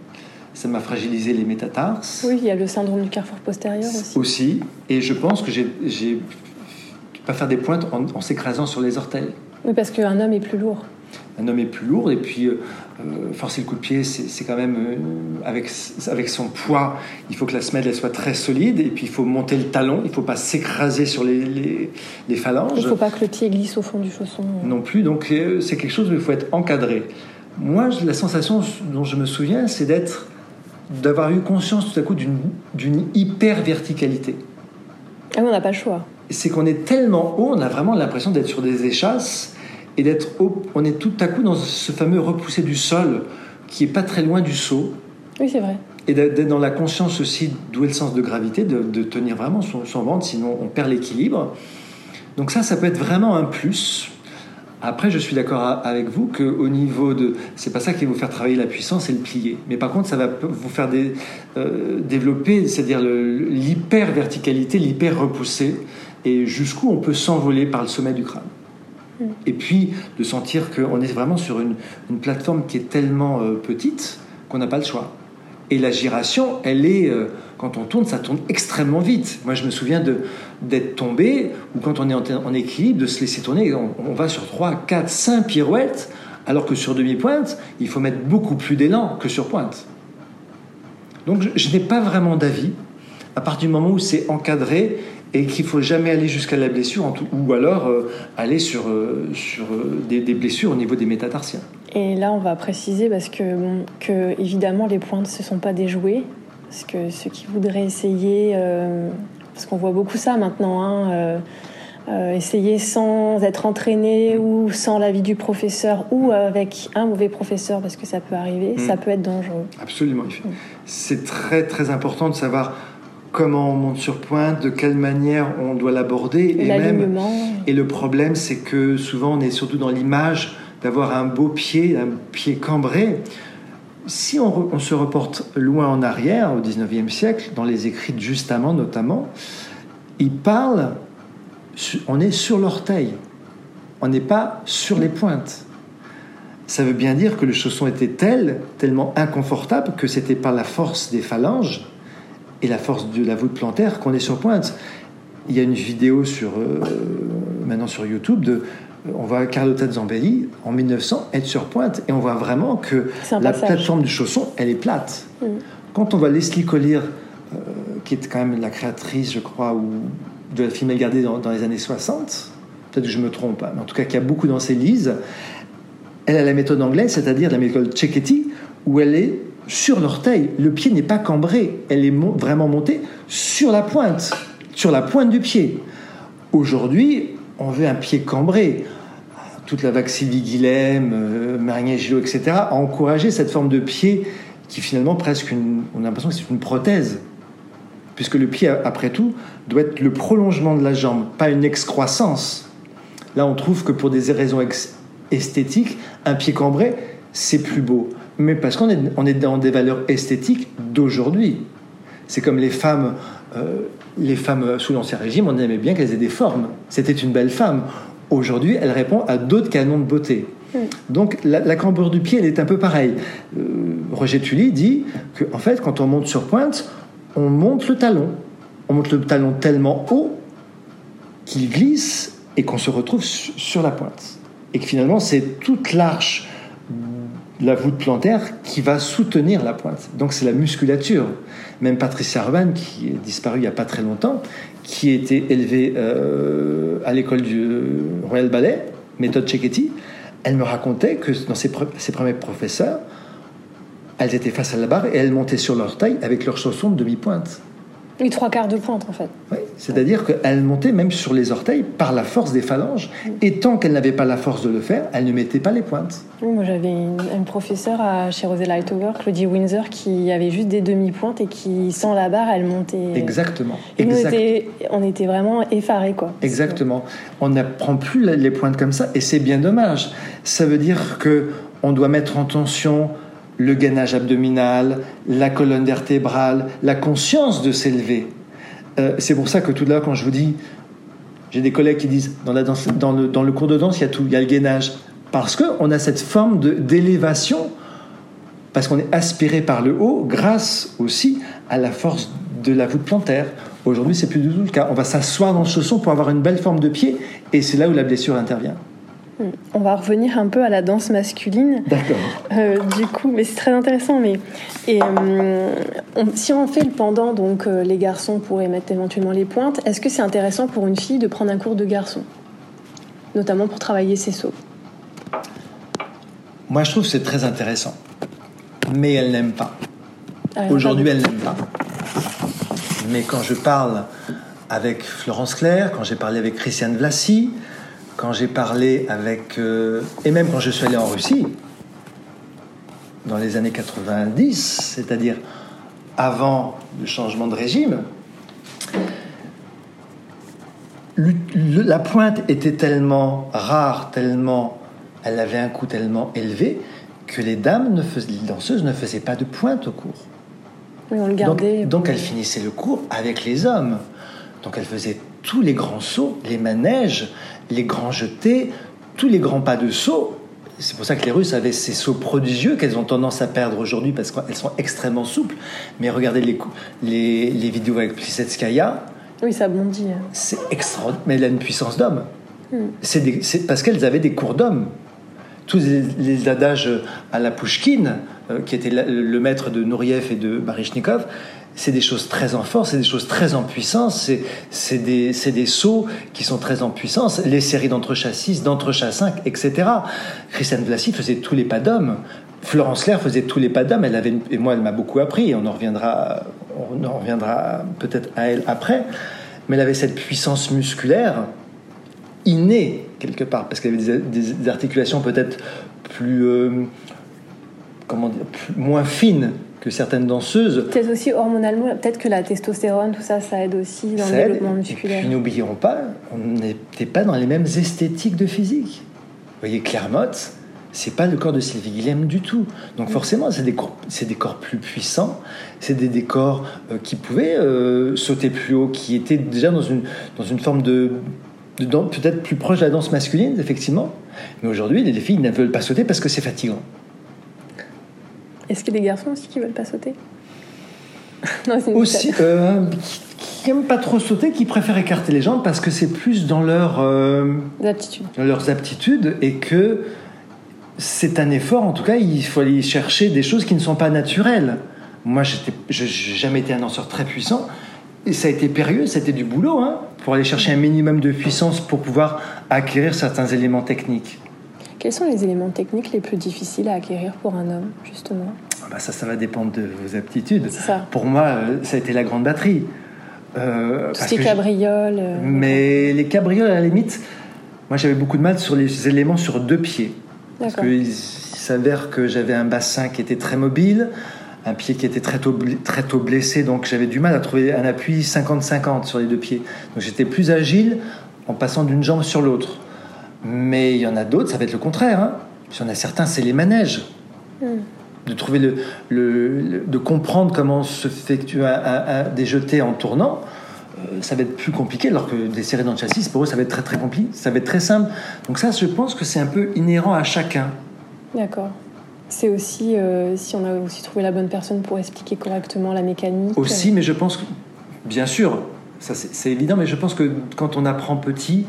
ça m'a fragilisé les métatarses. Oui, il y a le syndrome du carrefour postérieur aussi. Aussi, et je pense que j'ai pas faire des pointes en, s'écrasant sur les orteils. Oui, parce qu'un homme est plus lourd. un homme est plus lourd et puis euh, euh, forcer le coup de pied, c'est quand même euh, avec, avec son poids, il faut que la semelle elle soit très solide et puis il faut monter le talon, il ne faut pas s'écraser sur les, les, les, phalanges. Il ne faut pas que le pied glisse au fond du chausson. Non plus, donc c'est quelque chose où il faut être encadré. Moi, la sensation dont je me souviens, c'est d'être d'avoir eu conscience tout à coup d'une hyper verticalité. Ah on n'a pas le choix. C'est qu'on est tellement haut, on a vraiment l'impression d'être sur des échasses et d'être on est tout à coup dans ce fameux repoussé du sol qui est pas très loin du saut. Oui, c'est vrai. Et d'être dans la conscience aussi d'où est le sens de gravité, de, tenir vraiment son, son, ventre, sinon on perd l'équilibre. Donc ça, ça peut être vraiment un plus. Après, je suis d'accord avec vous qu'au niveau de... C'est pas ça qui va vous faire travailler la puissance et le plier. Mais par contre, ça va vous faire des, euh, développer, c'est-à-dire l'hyper-verticalité, l'hyper-repoussé, et jusqu'où on peut s'envoler par le sommet du crâne. Et puis de sentir qu'on est vraiment sur une, plateforme qui est tellement euh, petite qu'on n'a pas le choix. Et la giration, elle est, euh, quand on tourne, ça tourne extrêmement vite. Moi, je me souviens d'être tombé, ou quand on est en, équilibre, de se laisser tourner, on, va sur 3, 4, 5 pirouettes, alors que sur demi-pointe, il faut mettre beaucoup plus d'élan que sur pointe. Donc, je n'ai pas vraiment d'avis. À partir du moment où c'est encadré et qu'il faut jamais aller jusqu'à la blessure, ou alors euh, aller sur, euh, euh, des, blessures au niveau des métatarsiens. Et là, on va préciser parce que, évidemment, les pointes, ce ne sont pas des jouets. Parce que ceux qui voudraient essayer, parce qu'on voit beaucoup ça maintenant, hein, essayer sans être entraîné ou sans l'avis du professeur ou avec un mauvais professeur, parce que ça peut arriver, ça hmm. peut être dangereux. Absolument. C'est très très important de savoir comment on monte sur pointe, de quelle manière on doit l'aborder. Et, même, et le problème, c'est que souvent, on est surtout dans l'image d'avoir un beau pied, un pied cambré. Si on, se reporte loin en arrière, au 19e siècle, dans les écrits de Justement notamment, il parle, on est sur l'orteil, on n'est pas sur les pointes. Ça veut bien dire que le chausson était tel, tellement inconfortable, que c'était par la force des phalanges et la force de la voûte plantaire qu'on est sur pointe. Il y a une vidéo sur, euh, maintenant sur YouTube de on voit Carlotta Zambelli en 1900 être sur pointe et on voit vraiment que la plateforme du chausson elle est plate. Mm. Quand on voit Leslie Collier, euh, qui est quand même la créatrice, je crois, ou de la film gardée dans, dans les années 60, peut-être que je me trompe, hein, mais en tout cas qui a beaucoup dans ses lises, elle a la méthode anglaise, c'est-à-dire la méthode Cecchetti, où elle est sur l'orteil. Le pied n'est pas cambré, elle est vraiment montée sur la pointe, sur la pointe du pied. Aujourd'hui, on veut un pied cambré. Toute la vague Sylvie Guilhem, euh, Marigny etc., a encouragé cette forme de pied qui finalement presque une, on a l'impression que c'est une prothèse. Puisque le pied, après tout, doit être le prolongement de la jambe, pas une excroissance. Là, on trouve que pour des raisons esthétiques, un pied cambré, c'est plus beau mais parce qu'on est, on est dans des valeurs esthétiques d'aujourd'hui. C'est comme les femmes, euh, les femmes sous l'Ancien Régime, on aimait bien qu'elles aient des formes. C'était une belle femme. Aujourd'hui, elle répond à d'autres canons de beauté. Hmm. Donc la, la, cambrure du pied, elle est un peu pareille. Euh, Roger Tully dit que, en fait, quand on monte sur pointe, on monte le talon. On monte le talon tellement haut qu'il glisse et qu'on se retrouve sur la pointe. Et que finalement, c'est toute l'arche la voûte plantaire qui va soutenir la pointe. Donc c'est la musculature. Même Patricia Arban, qui est disparue il n'y a pas très longtemps, qui était élevée euh, à l'école du Royal Ballet, méthode Cecchetti, elle me racontait que dans ses, ses premiers professeurs, elles étaient face à la barre et elles montaient sur leur taille avec leurs chaussons de demi-pointe. Les trois quarts de pointe, en fait. Oui, c'est-à-dire qu'elle montait même sur les orteils par la force des phalanges. Et tant qu'elle n'avait pas la force de le faire, elle ne mettait pas les pointes. moi, j'avais une, professeure à, chez Rosella Lightover, Claudie Windsor, qui avait juste des demi-pointes et qui, sans la barre, elle montait. Exactement. on était vraiment effarés, quoi. Exactement. On n'apprend plus les pointes comme ça, et c'est bien dommage. Ça veut dire que on doit mettre en tension le gainage abdominal, la colonne vertébrale, la conscience de s'élever. Euh, c'est pour ça que tout là, quand je vous dis, j'ai des collègues qui disent dans le cours de danse, il y a tout, il y a le gainage. Parce qu'on a cette forme d'élévation, parce qu'on est aspiré par le haut grâce aussi à la force de la voûte plantaire. Aujourd'hui, c'est plus du tout le cas. On va s'asseoir dans le chausson pour avoir une belle forme de pied, et c'est là où la blessure intervient. On va revenir un peu à la danse masculine. D'accord. Euh, du coup, mais c'est très intéressant. Mais et, euh, si on fait le pendant, donc euh, les garçons pourraient mettre éventuellement les pointes. Est-ce que c'est intéressant pour une fille de prendre un cours de garçon, notamment pour travailler ses sauts Moi, je trouve que c'est très intéressant, mais elle n'aime pas. Ah, Aujourd'hui, elle n'aime pas. Mais quand je parle avec Florence Claire, quand j'ai parlé avec Christiane Vlassi, quand j'ai parlé avec... Euh, et même quand je suis allé en Russie, dans les années 90, c'est-à-dire avant le changement de régime, la pointe était tellement rare, tellement... Elle avait un coût tellement élevé que les dames, ne faisaient, les danseuses ne faisaient pas de pointe au cours. on le gardait. Donc, donc elle finissait le cours avec les hommes. Donc elle faisait tous les grands sauts, les manèges, les grands jetés, tous les grands pas de saut. C'est pour ça que les Russes avaient ces sauts prodigieux qu'elles ont tendance à perdre aujourd'hui parce qu'elles sont extrêmement souples. Mais regardez les, les, les vidéos avec Plisetskaya. Oui, ça bondit. Hein. C'est extraordinaire. Mais elle a une puissance d'homme. Hmm. C'est parce qu'elles avaient des cours d'hommes. Tous les, adages à la Pushkin, euh, qui était le, maître de Nouriev et de Baryshnikov, c'est des choses très en force, c'est des choses très en puissance, c'est des, des sauts qui sont très en puissance, les séries d'entrechat 6, d'entrechat 5, etc. Christiane Vlassi faisait tous les pas d'homme. Florence Claire faisait tous les pas d'homme, elle avait, et moi elle m'a beaucoup appris, on en reviendra, reviendra peut-être à elle après, mais elle avait cette puissance musculaire innée quelque part, parce qu'elle avait des, articulations peut-être plus, euh, comment dire, moins fines que certaines danseuses. Peut-être aussi hormonalement, peut-être que la testostérone, tout ça, ça aide aussi dans le développement musculaire. Et puis n'oublions pas, on n'était pas dans les mêmes esthétiques de physique. Vous voyez, Claire Mott, c'est pas le corps de Sylvie Guillem du tout. Donc forcément, c'est des corps, c'est des corps plus puissants, c'est des, décors euh, qui pouvaient euh, sauter plus haut, qui étaient déjà dans une, dans une forme de, de peut-être plus proche de la danse masculine, effectivement. Mais aujourd'hui, les filles ne veulent pas sauter parce que c'est fatigant. Est-ce qu'il y a des garçons aussi qui veulent pas sauter non, Aussi, euh, qui n'aiment pas trop sauter, qui préfèrent écarter les jambes parce que c'est plus dans, leur, euh, dans leurs aptitudes et que c'est un effort. En tout cas, il faut aller chercher des choses qui ne sont pas naturelles. Moi, je n'ai jamais été un danseur très puissant. Et ça a été périlleux, c'était du boulot, hein, pour aller chercher un minimum de puissance pour pouvoir acquérir certains éléments techniques. Quels sont les éléments techniques les plus difficiles à acquérir pour un homme, justement ah bah Ça, ça va dépendre de vos aptitudes. Pour moi, euh, ça a été la grande batterie. Euh, Tout ce qui est cabriole. Euh, mais les cabrioles, à la limite, moi j'avais beaucoup de mal sur les éléments sur deux pieds. Parce qu'il s'avère que j'avais un bassin qui était très mobile, un pied qui était très tôt, très tôt blessé, donc j'avais du mal à trouver un appui 50-50 sur les deux pieds. Donc j'étais plus agile en passant d'une jambe sur l'autre. Mais il y en a d'autres, ça va être le contraire. Hein. Il y en a certains, c'est les manèges. Hmm. De trouver le, le, de comprendre comment se fait un, des jetés en tournant, euh, ça va être plus compliqué. Alors que des séries dans le châssis, pour eux, ça va être très très compliqué. Ça va être très simple. Donc ça, je pense que c'est un peu inhérent à chacun. D'accord. C'est aussi euh, si on a aussi trouvé la bonne personne pour expliquer correctement la mécanique. Aussi, mais je pense que, bien sûr, ça c'est évident, mais je pense que quand on apprend petit,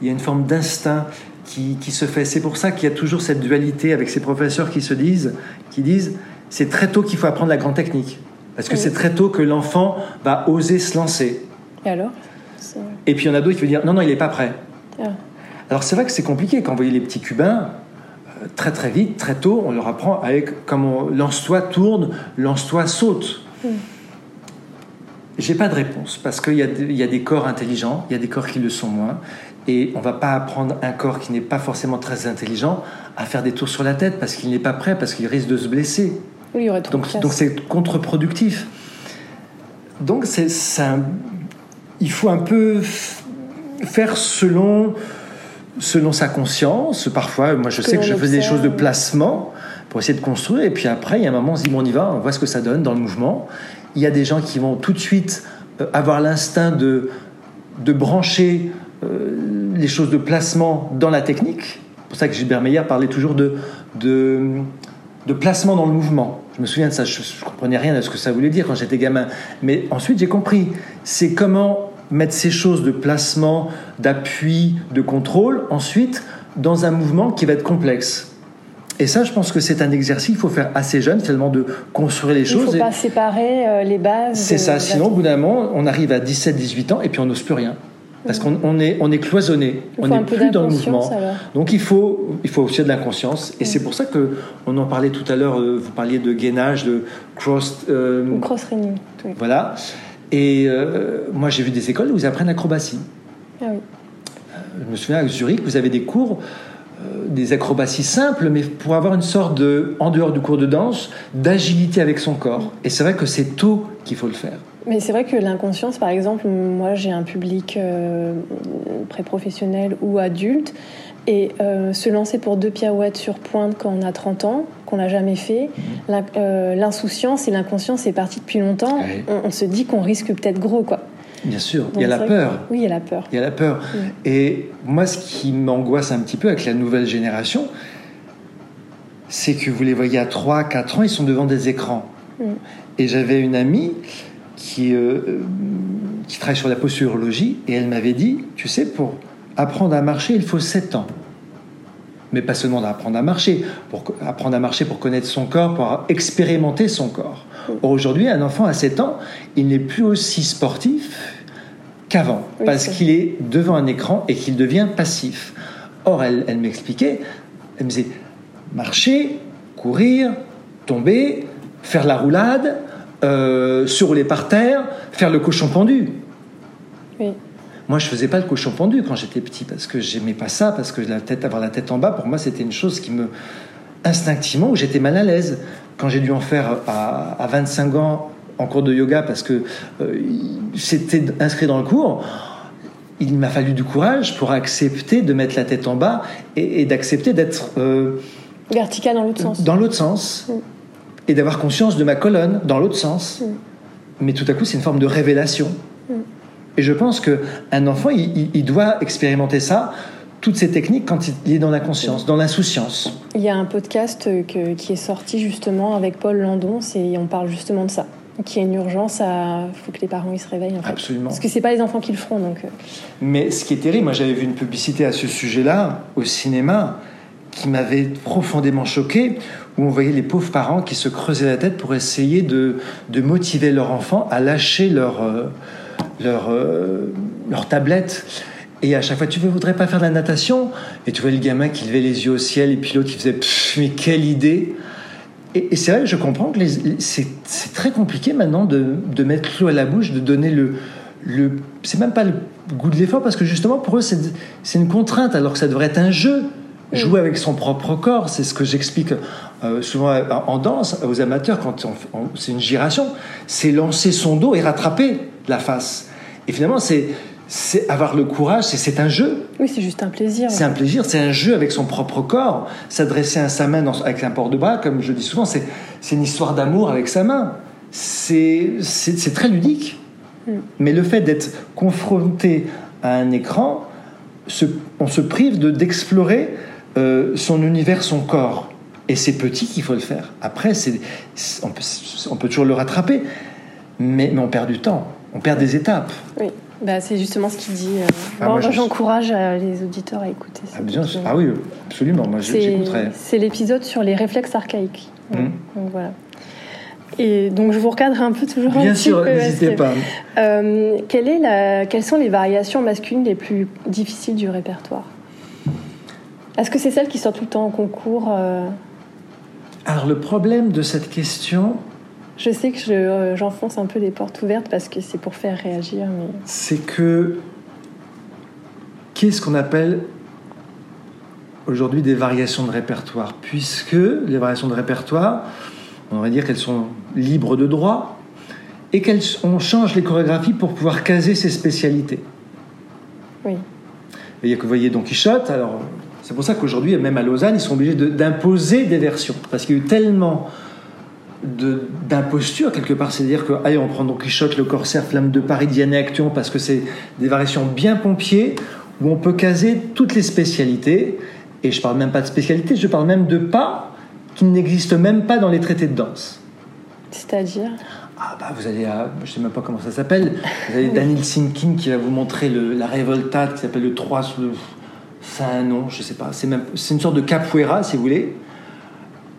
il y a une forme d'instinct qui, qui, se fait. C'est pour ça qu'il y a toujours cette dualité avec ces professeurs qui se disent, qui disent, c'est très tôt qu'il faut apprendre la grande technique. Parce que c'est très tôt que l'enfant va oser se lancer. Et alors? Et puis il y en a d'autres qui vont dire, non, non, il n'est pas prêt. Ah. Alors c'est vrai que c'est compliqué quand vous voyez les petits Cubains, euh, très très vite, très tôt, on leur apprend avec comment lance-toi tourne, lance-toi saute. Hmm. J'ai pas de réponse parce qu'il y, y, a des corps intelligents, il y a des corps qui le sont moins. Et on va pas apprendre un corps qui n'est pas forcément très intelligent à faire des tours sur la tête parce qu'il n'est pas prêt, parce qu'il risque de se blesser. Oui, il y aurait donc, donc c'est contre-productif. Donc c'est il faut un peu faire selon selon sa conscience. Parfois, moi je sais que je faisais des choses de placement pour essayer de construire. Et puis après, il y a un moment, on se dit bon, on y va, on voit ce que ça donne dans le mouvement. Il y a des gens qui vont tout de suite euh, avoir l'instinct de de brancher euh, les choses de placement dans la technique. C'est pour ça que Gilbert Meyer parlait toujours de, de, placement dans le mouvement. Je me souviens de ça, je ne comprenais rien de ce que ça voulait dire quand j'étais gamin. Mais ensuite, j'ai compris. C'est comment mettre ces choses de placement, d'appui, de contrôle, ensuite, dans un mouvement qui va être complexe. Et ça, je pense que c'est un exercice qu'il faut faire assez jeune, finalement, de construire les choses. Il ne faut pas séparer euh, les bases. C'est ça. Sinon, au bout d'un moment, on arrive à 17-18 ans et puis on n'ose plus rien. Parce qu'on on est, on est cloisonné, on n'est plus dans le mouvement. Donc il faut, il faut aussi de l'inconscience. Et c'est pour ça que on en parlait tout à l'heure, euh, vous parliez de gainage, de cross... Euh, cross-training. Voilà. Et euh, moi j'ai vu des écoles où ils apprennent l'acrobatie. Ah oui. Je me souviens à Zurich, vous avez des cours des acrobaties simples, mais pour avoir une sorte de, en dehors du cours de danse, d'agilité avec son corps. Et c'est vrai que c'est tôt qu'il faut le faire. Mais c'est vrai que l'inconscience, par exemple, moi j'ai un public euh, pré-professionnel ou adulte, et euh, se lancer pour deux pirouettes sur pointe quand on a 30 ans, qu'on n'a jamais fait, mhm. euh, l'insouciance et l'inconscience est parti depuis longtemps, on, se dit qu'on risque peut-être gros, quoi. Bien sûr, il y a la peur. oui, il y a la peur. Il y a la peur. Et moi, ce qui m'angoisse un petit peu avec la nouvelle génération, c'est que vous les voyez à 3, 4 ans, ils sont devant des écrans. Et j'avais une amie qui, euh, qui travaille sur la posturologie, et elle m'avait dit, tu sais, pour apprendre à marcher, il faut 7 ans. Mais pas seulement d'apprendre à marcher, pour apprendre à marcher pour connaître son corps, pour expérimenter son corps. Aujourd'hui, un enfant à 7 ans, il n'est plus aussi sportif qu'avant, parce qu'il est devant un écran et qu'il devient passif. Or, elle, elle m'expliquait, elle me disait, marcher, courir, tomber, faire la roulade, euh, se rouler par terre, faire le cochon pendu. Moi, je faisais pas le cochon pendu quand j'étais petit parce que j'aimais pas ça, parce que la tête, avoir la tête en bas, pour moi, c'était une chose qui me instinctivement où j'étais mal à l'aise. Quand j'ai dû en faire à, 25 ans en cours de yoga parce que euh, c'était inscrit dans le cours, il m'a fallu du courage pour accepter de mettre la tête en bas et, d'accepter d'être euh, vertical dans l'autre sens. Dans l'autre sens. Mm et d'avoir conscience de ma colonne dans l'autre sens. Mm. Mais tout à coup, c'est une forme de révélation. Mm. Et je pense qu'un enfant, il, doit expérimenter ça, toutes ces techniques, quand il est dans la conscience, dans l'insouciance. Il y a un podcast qui est sorti justement avec Paul Landon, et on parle justement de ça. Qu'il y a une urgence à. Il faut que les parents ils se réveillent. En fait. Absolument. Parce que c'est pas les enfants qui le feront. Donc... Euh. Mais ce qui est terrible, moi j'avais vu une publicité à ce sujet-là au cinéma qui m'avait profondément choqué, où on voyait les pauvres parents qui se creusaient la tête pour essayer de, de motiver leur enfant à lâcher leur, euh, leur, euh, leur tablette. Et à chaque fois, tu ne voudrais pas faire de la natation? Et tu vois le gamin qui levait les yeux au ciel et puis l'autre qui faisait mais quelle idée Et, c'est vrai que je comprends que c'est très compliqué maintenant de, de mettre l'eau à la bouche, de donner le. le c'est même pas le goût de l'effort parce que justement pour eux c'est une contrainte alors que ça devrait être un jeu. Jouer avec son propre corps, c'est ce que j'explique euh, souvent euh, en danse aux amateurs quand c'est une giration, c'est lancer son dos et rattraper la face. Et finalement, c'est c'est avoir le courage, c'est un jeu. Oui, c'est juste un plaisir. C'est un plaisir, c'est un jeu avec son propre corps. S'adresser à sa main avec un port de bras, comme je dis souvent, c'est une histoire d'amour avec sa main. C'est très ludique. Mm. Mais le fait d'être confronté à un écran, on se prive d'explorer euh, son univers, son corps. Et c'est petit qu'il faut le faire. Après, c'est, on, peut, on, peut, toujours le rattraper, mais, mais, on perd du temps, on perd des étapes. Oui, bah, c'est justement ce qu'il dit. Euh. Ah, moi, j'encourage euh, les auditeurs à écouter. Ah, bien, ah, oui, absolument, moi j'écouterai. C'est l'épisode sur les réflexes archaïques. Mmh. Donc, voilà. Et donc je vous recadre un peu toujours. Bien sûr, n'hésitez pas. Euh, quelle est la, quelles sont les variations masculines les plus difficiles du répertoire? Est-ce que c'est celle qui sort tout le temps en concours euh? Alors le problème de cette question... Je sais que euh, j'enfonce un peu les portes ouvertes parce que c'est pour faire réagir. Mais... C'est que... Qu'est-ce qu'on appelle aujourd'hui des variations de répertoire? Puisque les variations de répertoire, on va dire qu'elles sont libres de droit et qu'on change les chorégraphies pour pouvoir caser ses spécialités. Oui. Et que vous voyez Don Quichotte, alors c'est pour ça qu'aujourd'hui, même à Lausanne, ils sont obligés d'imposer des versions. Parce qu'il y a eu tellement d'impostures, quelque part. C'est-à-dire que, allez, on prend Don Quichotte, le corsaire, Flamme de Paris, Diane et Action, parce que c'est des variations bien pompiers, où on peut caser toutes les spécialités. Et je parle même pas de spécialités, je parle même de pas qui n'existent même pas dans les traités de danse. C'est-à-dire? Ah bah vous allez à, je sais même pas comment ça s'appelle, vous avez Daniel Sinkin qui va vous montrer le, la révoltade qui s'appelle le 3 sous le ça a un nom, je sais pas. C'est une sorte de capoeira, si vous voulez.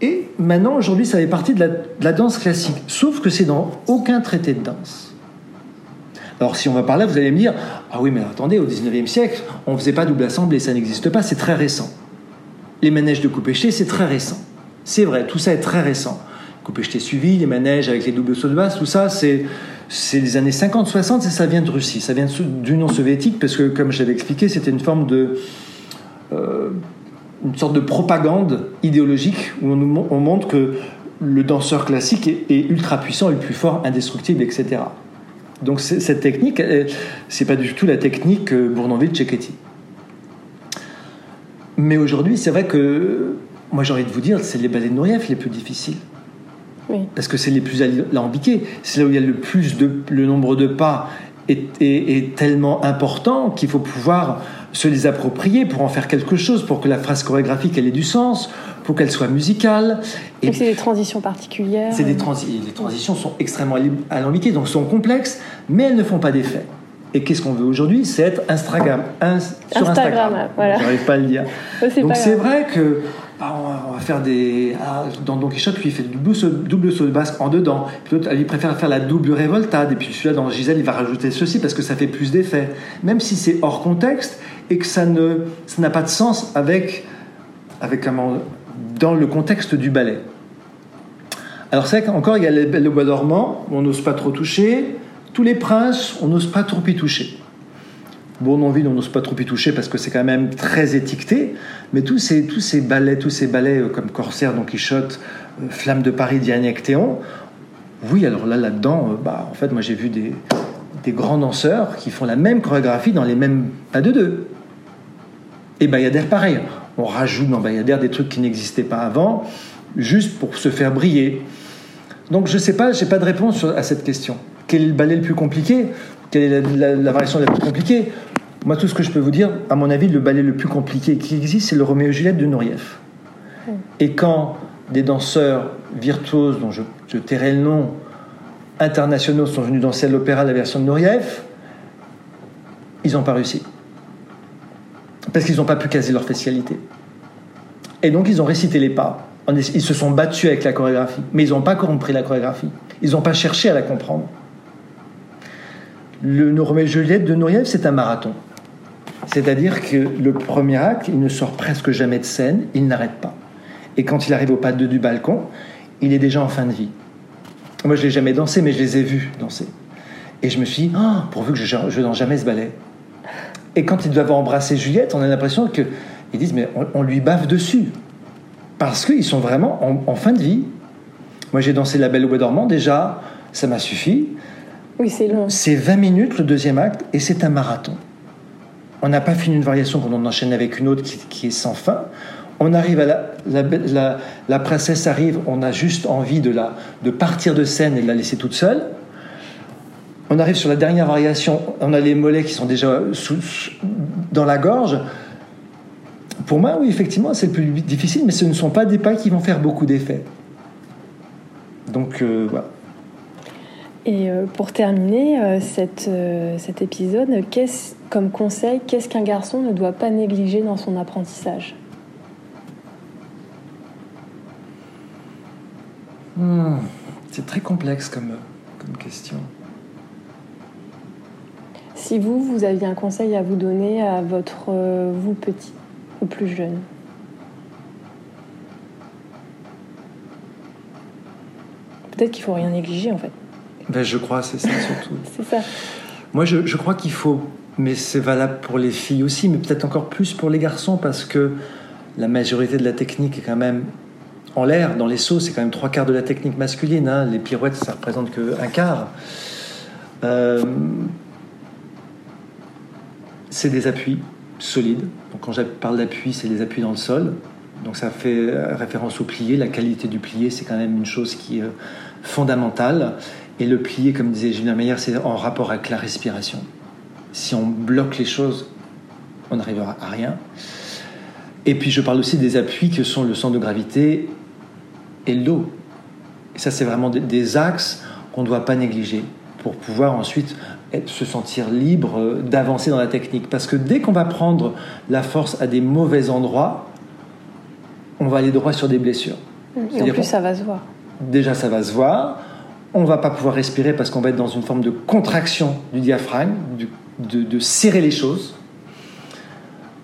Et maintenant, aujourd'hui, ça fait partie de la, danse classique. Sauf que c'est dans aucun traité de danse. Alors, si on va par là, vous allez me dire Ah oui, mais attendez, au 19e siècle, on ne faisait pas double assemblée, ça n'existe pas, c'est très récent. Les manèges de coupe c'est très récent. C'est vrai, tout ça est très récent. Coupe suivi, les manèges avec les doubles sauts de base, tout ça, c'est. C'est les années 50-60 et ça vient de Russie, ça vient de l'Union soviétique parce que, comme je l'avais expliqué, c'était une forme de, une sorte de propagande idéologique où on, nous, on montre que le danseur classique est, est, ultra puissant, le plus fort, indestructible, etc. Donc cette technique, c'est pas du tout la technique Bournonville-Cecchetti. Mais aujourd'hui, c'est vrai que moi j'ai envie de vous dire, c'est les ballets de Nourieff les plus difficiles. Oui. Parce que c'est les plus alambiqués. C'est là où il y a le plus de le nombre de pas est, est, est tellement important qu'il faut pouvoir se les approprier pour en faire quelque chose, pour que la phrase chorégraphique elle ait du sens, pour qu'elle soit musicale. Et c'est des transitions particulières. C'est des transi les transitions sont extrêmement alambiquées, donc sont complexes, mais elles ne font pas d'effet. Et qu'est-ce qu'on veut aujourd'hui? C'est être Instagram, sur Instagram. Instagram voilà. J'arrive pas à le dire. donc c'est vrai que bah, on, va, faire des. Ah, dans Don Quichotte, lui, il fait du double saut, double saut de basque en dedans. Puis l'autre, il préfère faire la double révoltade. Et puis celui-là, dans Gisèle, il va rajouter ceci parce que ça fait plus d'effet. Même si c'est hors contexte et que ça ne, ça n'a pas de sens avec, avec comment, dans le contexte du ballet. Alors c'est vrai qu'encore, il y a le bois dormant, on n'ose pas trop toucher. Tous les princes, on n'ose pas trop y toucher. Bournonville, on n'ose pas trop y toucher parce que c'est quand même très étiqueté. Mais tous ces, tous ces ballets, tous ces ballets euh, comme Corsaire, Don Quichotte, euh, Flamme de Paris, Diane Théon, oui, alors là, là-dedans, euh, bah, en fait, moi j'ai vu des, des grands danseurs qui font la même chorégraphie dans les mêmes pas de deux. Et Bayadère, pareil. On rajoute dans Bayadère des trucs qui n'existaient pas avant, juste pour se faire briller. Donc je ne sais pas, je n'ai pas de réponse à cette question. Quel est le ballet le plus compliqué? Quelle est la, la, variation la plus compliquée? Moi, tout ce que je peux vous dire, à mon avis, le ballet le plus compliqué qui existe, c'est le Roméo et Juliette de Nourieff. Et quand des danseurs virtuoses, dont je, je tairai le nom, internationaux sont venus danser à l'opéra la version de Nourieff, ils n'ont pas réussi parce qu'ils n'ont pas pu caser leur facialité. Et donc ils ont récité les pas. Ils se sont battus avec la chorégraphie, mais ils n'ont pas compris la chorégraphie. Ils n'ont pas cherché à la comprendre. Le Roméo et Juliette de Nourieff, c'est un marathon. C'est-à-dire que le premier acte, il ne sort presque jamais de scène, il n'arrête pas. Et quand il arrive au pas de du balcon, il est déjà en fin de vie. Moi, je l'ai jamais dansé, mais je les ai vus danser. Et je me suis dit, oh, pourvu que je ne danse jamais ce ballet. Et quand ils doivent embrasser Juliette, on a l'impression qu'ils disent mais on, on, lui bave dessus. Parce qu'ils sont vraiment en, en, fin de vie. Moi j'ai dansé La Belle au Bois dormant, déjà, ça m'a suffi. Oui, c'est long. C'est 20 minutes le deuxième acte et c'est un marathon. On n'a pas fini une variation qu'on enchaîne avec une autre qui, qui, est sans fin. On arrive à la la, la, la, princesse arrive, on a juste envie de, la, de partir de scène et de la laisser toute seule. On arrive sur la dernière variation, on a les mollets qui sont déjà sous, dans la gorge. Pour moi, oui, effectivement, c'est le plus difficile, mais ce ne sont pas des pas qui vont faire beaucoup d'effet. Donc, euh, voilà. Et euh, pour terminer euh, cette, cet épisode, comme conseil, qu'est-ce qu'un garçon ne doit pas négliger dans son apprentissage? Hmm, C'est très complexe comme, comme question. Si vous, vous aviez un conseil à vous donner à votre euh, vous petit ou plus jeune Peut-être qu'il faut rien négliger en fait. Ben, je crois, c'est ça surtout. c'est ça. Moi, je, je crois qu'il faut, mais c'est valable pour les filles aussi, mais peut-être encore plus pour les garçons parce que la majorité de la technique est quand même en l'air, dans les sauts, c'est quand même trois quarts de la technique masculine. Hein. Les pirouettes, ça représente qu'un quart. Euh, c'est des appuis solides. Quand je parle d'appui, c'est des appuis dans le sol. Donc ça fait référence au plié. La qualité du plié, c'est quand même une chose qui est fondamentale. Et le plié, comme disait Julien Meyer, c'est en rapport avec la respiration. Si on bloque les choses, on n'arrivera à rien. Et puis je parle aussi des appuis que sont le centre de gravité et le Et ça, c'est vraiment des axes qu'on ne doit pas négliger pour pouvoir ensuite se sentir libre euh, d'avancer dans la technique. Parce que dès qu'on va prendre la force à des mauvais endroits, on va aller droit sur des blessures. Et en plus, ça va se voir. Déjà, ça va se voir. On va pas pouvoir respirer parce qu'on va être dans une forme de contraction du diaphragme, de, serrer les choses.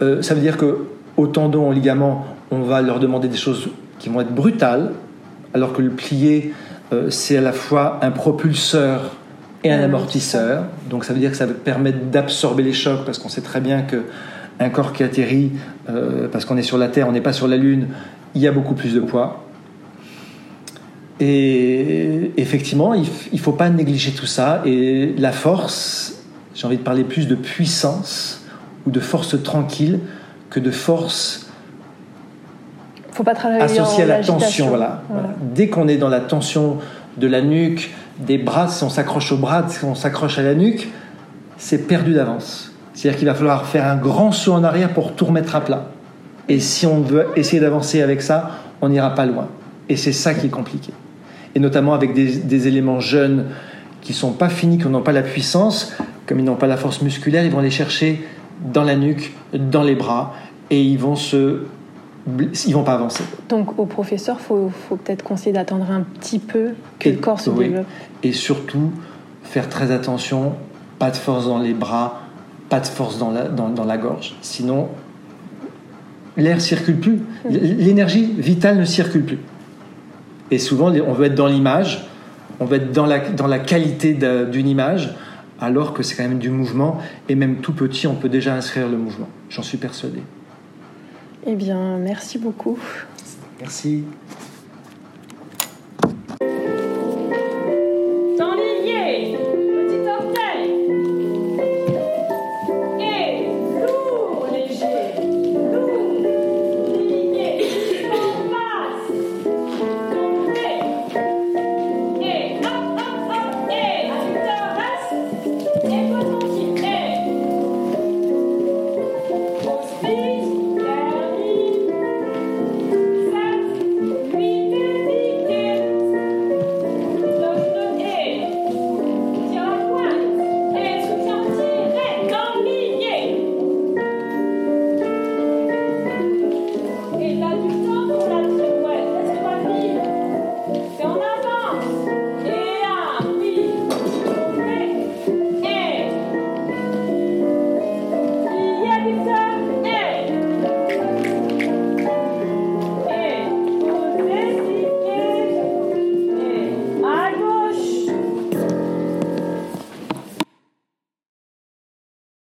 Euh, ça veut dire que au tendon, au ligament, on va leur demander des choses qui vont être brutales, alors que le plié, euh, c'est à la fois un propulseur et un amortisseur. Donc ça veut dire que ça va permettre d'absorber les chocs, parce qu'on sait très bien que un corps qui atterrit, euh, parce qu'on est sur la Terre, on n'est pas sur la Lune, il y a beaucoup plus de poids. Et effectivement, il ne faut pas négliger tout ça. Et la force, j'ai envie de parler plus de puissance ou de force tranquille que de force faut pas associée à la tension. Voilà. Dès qu'on est dans la tension de la nuque, des bras, si on s'accroche au bras, si on s'accroche à la nuque, c'est perdu d'avance. C'est-à-dire qu'il va falloir faire un grand saut en arrière pour tout remettre à plat. Et si on veut essayer d'avancer avec ça, on n'ira pas loin. Et c'est ça qui est compliqué. Et notamment avec des, éléments jeunes qui sont pas finis, qui n'ont pas la puissance, comme ils n'ont pas la force musculaire, ils vont les chercher dans la nuque, dans les bras, et ils vont se ils vont pas avancer. Donc au professeur, faut, faut peut-être conseiller d'attendre un petit peu que le corps se développe. Et surtout, faire très attention, pas de force dans les bras, pas de force dans la, dans, dans la gorge. Sinon, l'air circule plus. L'énergie vitale ne circule plus. Et souvent, on veut être dans l'image, on veut être dans la, dans la qualité d'une image, alors que c'est quand même du mouvement. Et même tout petit, on peut déjà inscrire le mouvement. J'en suis persuadé. Eh bien, merci beaucoup. Merci.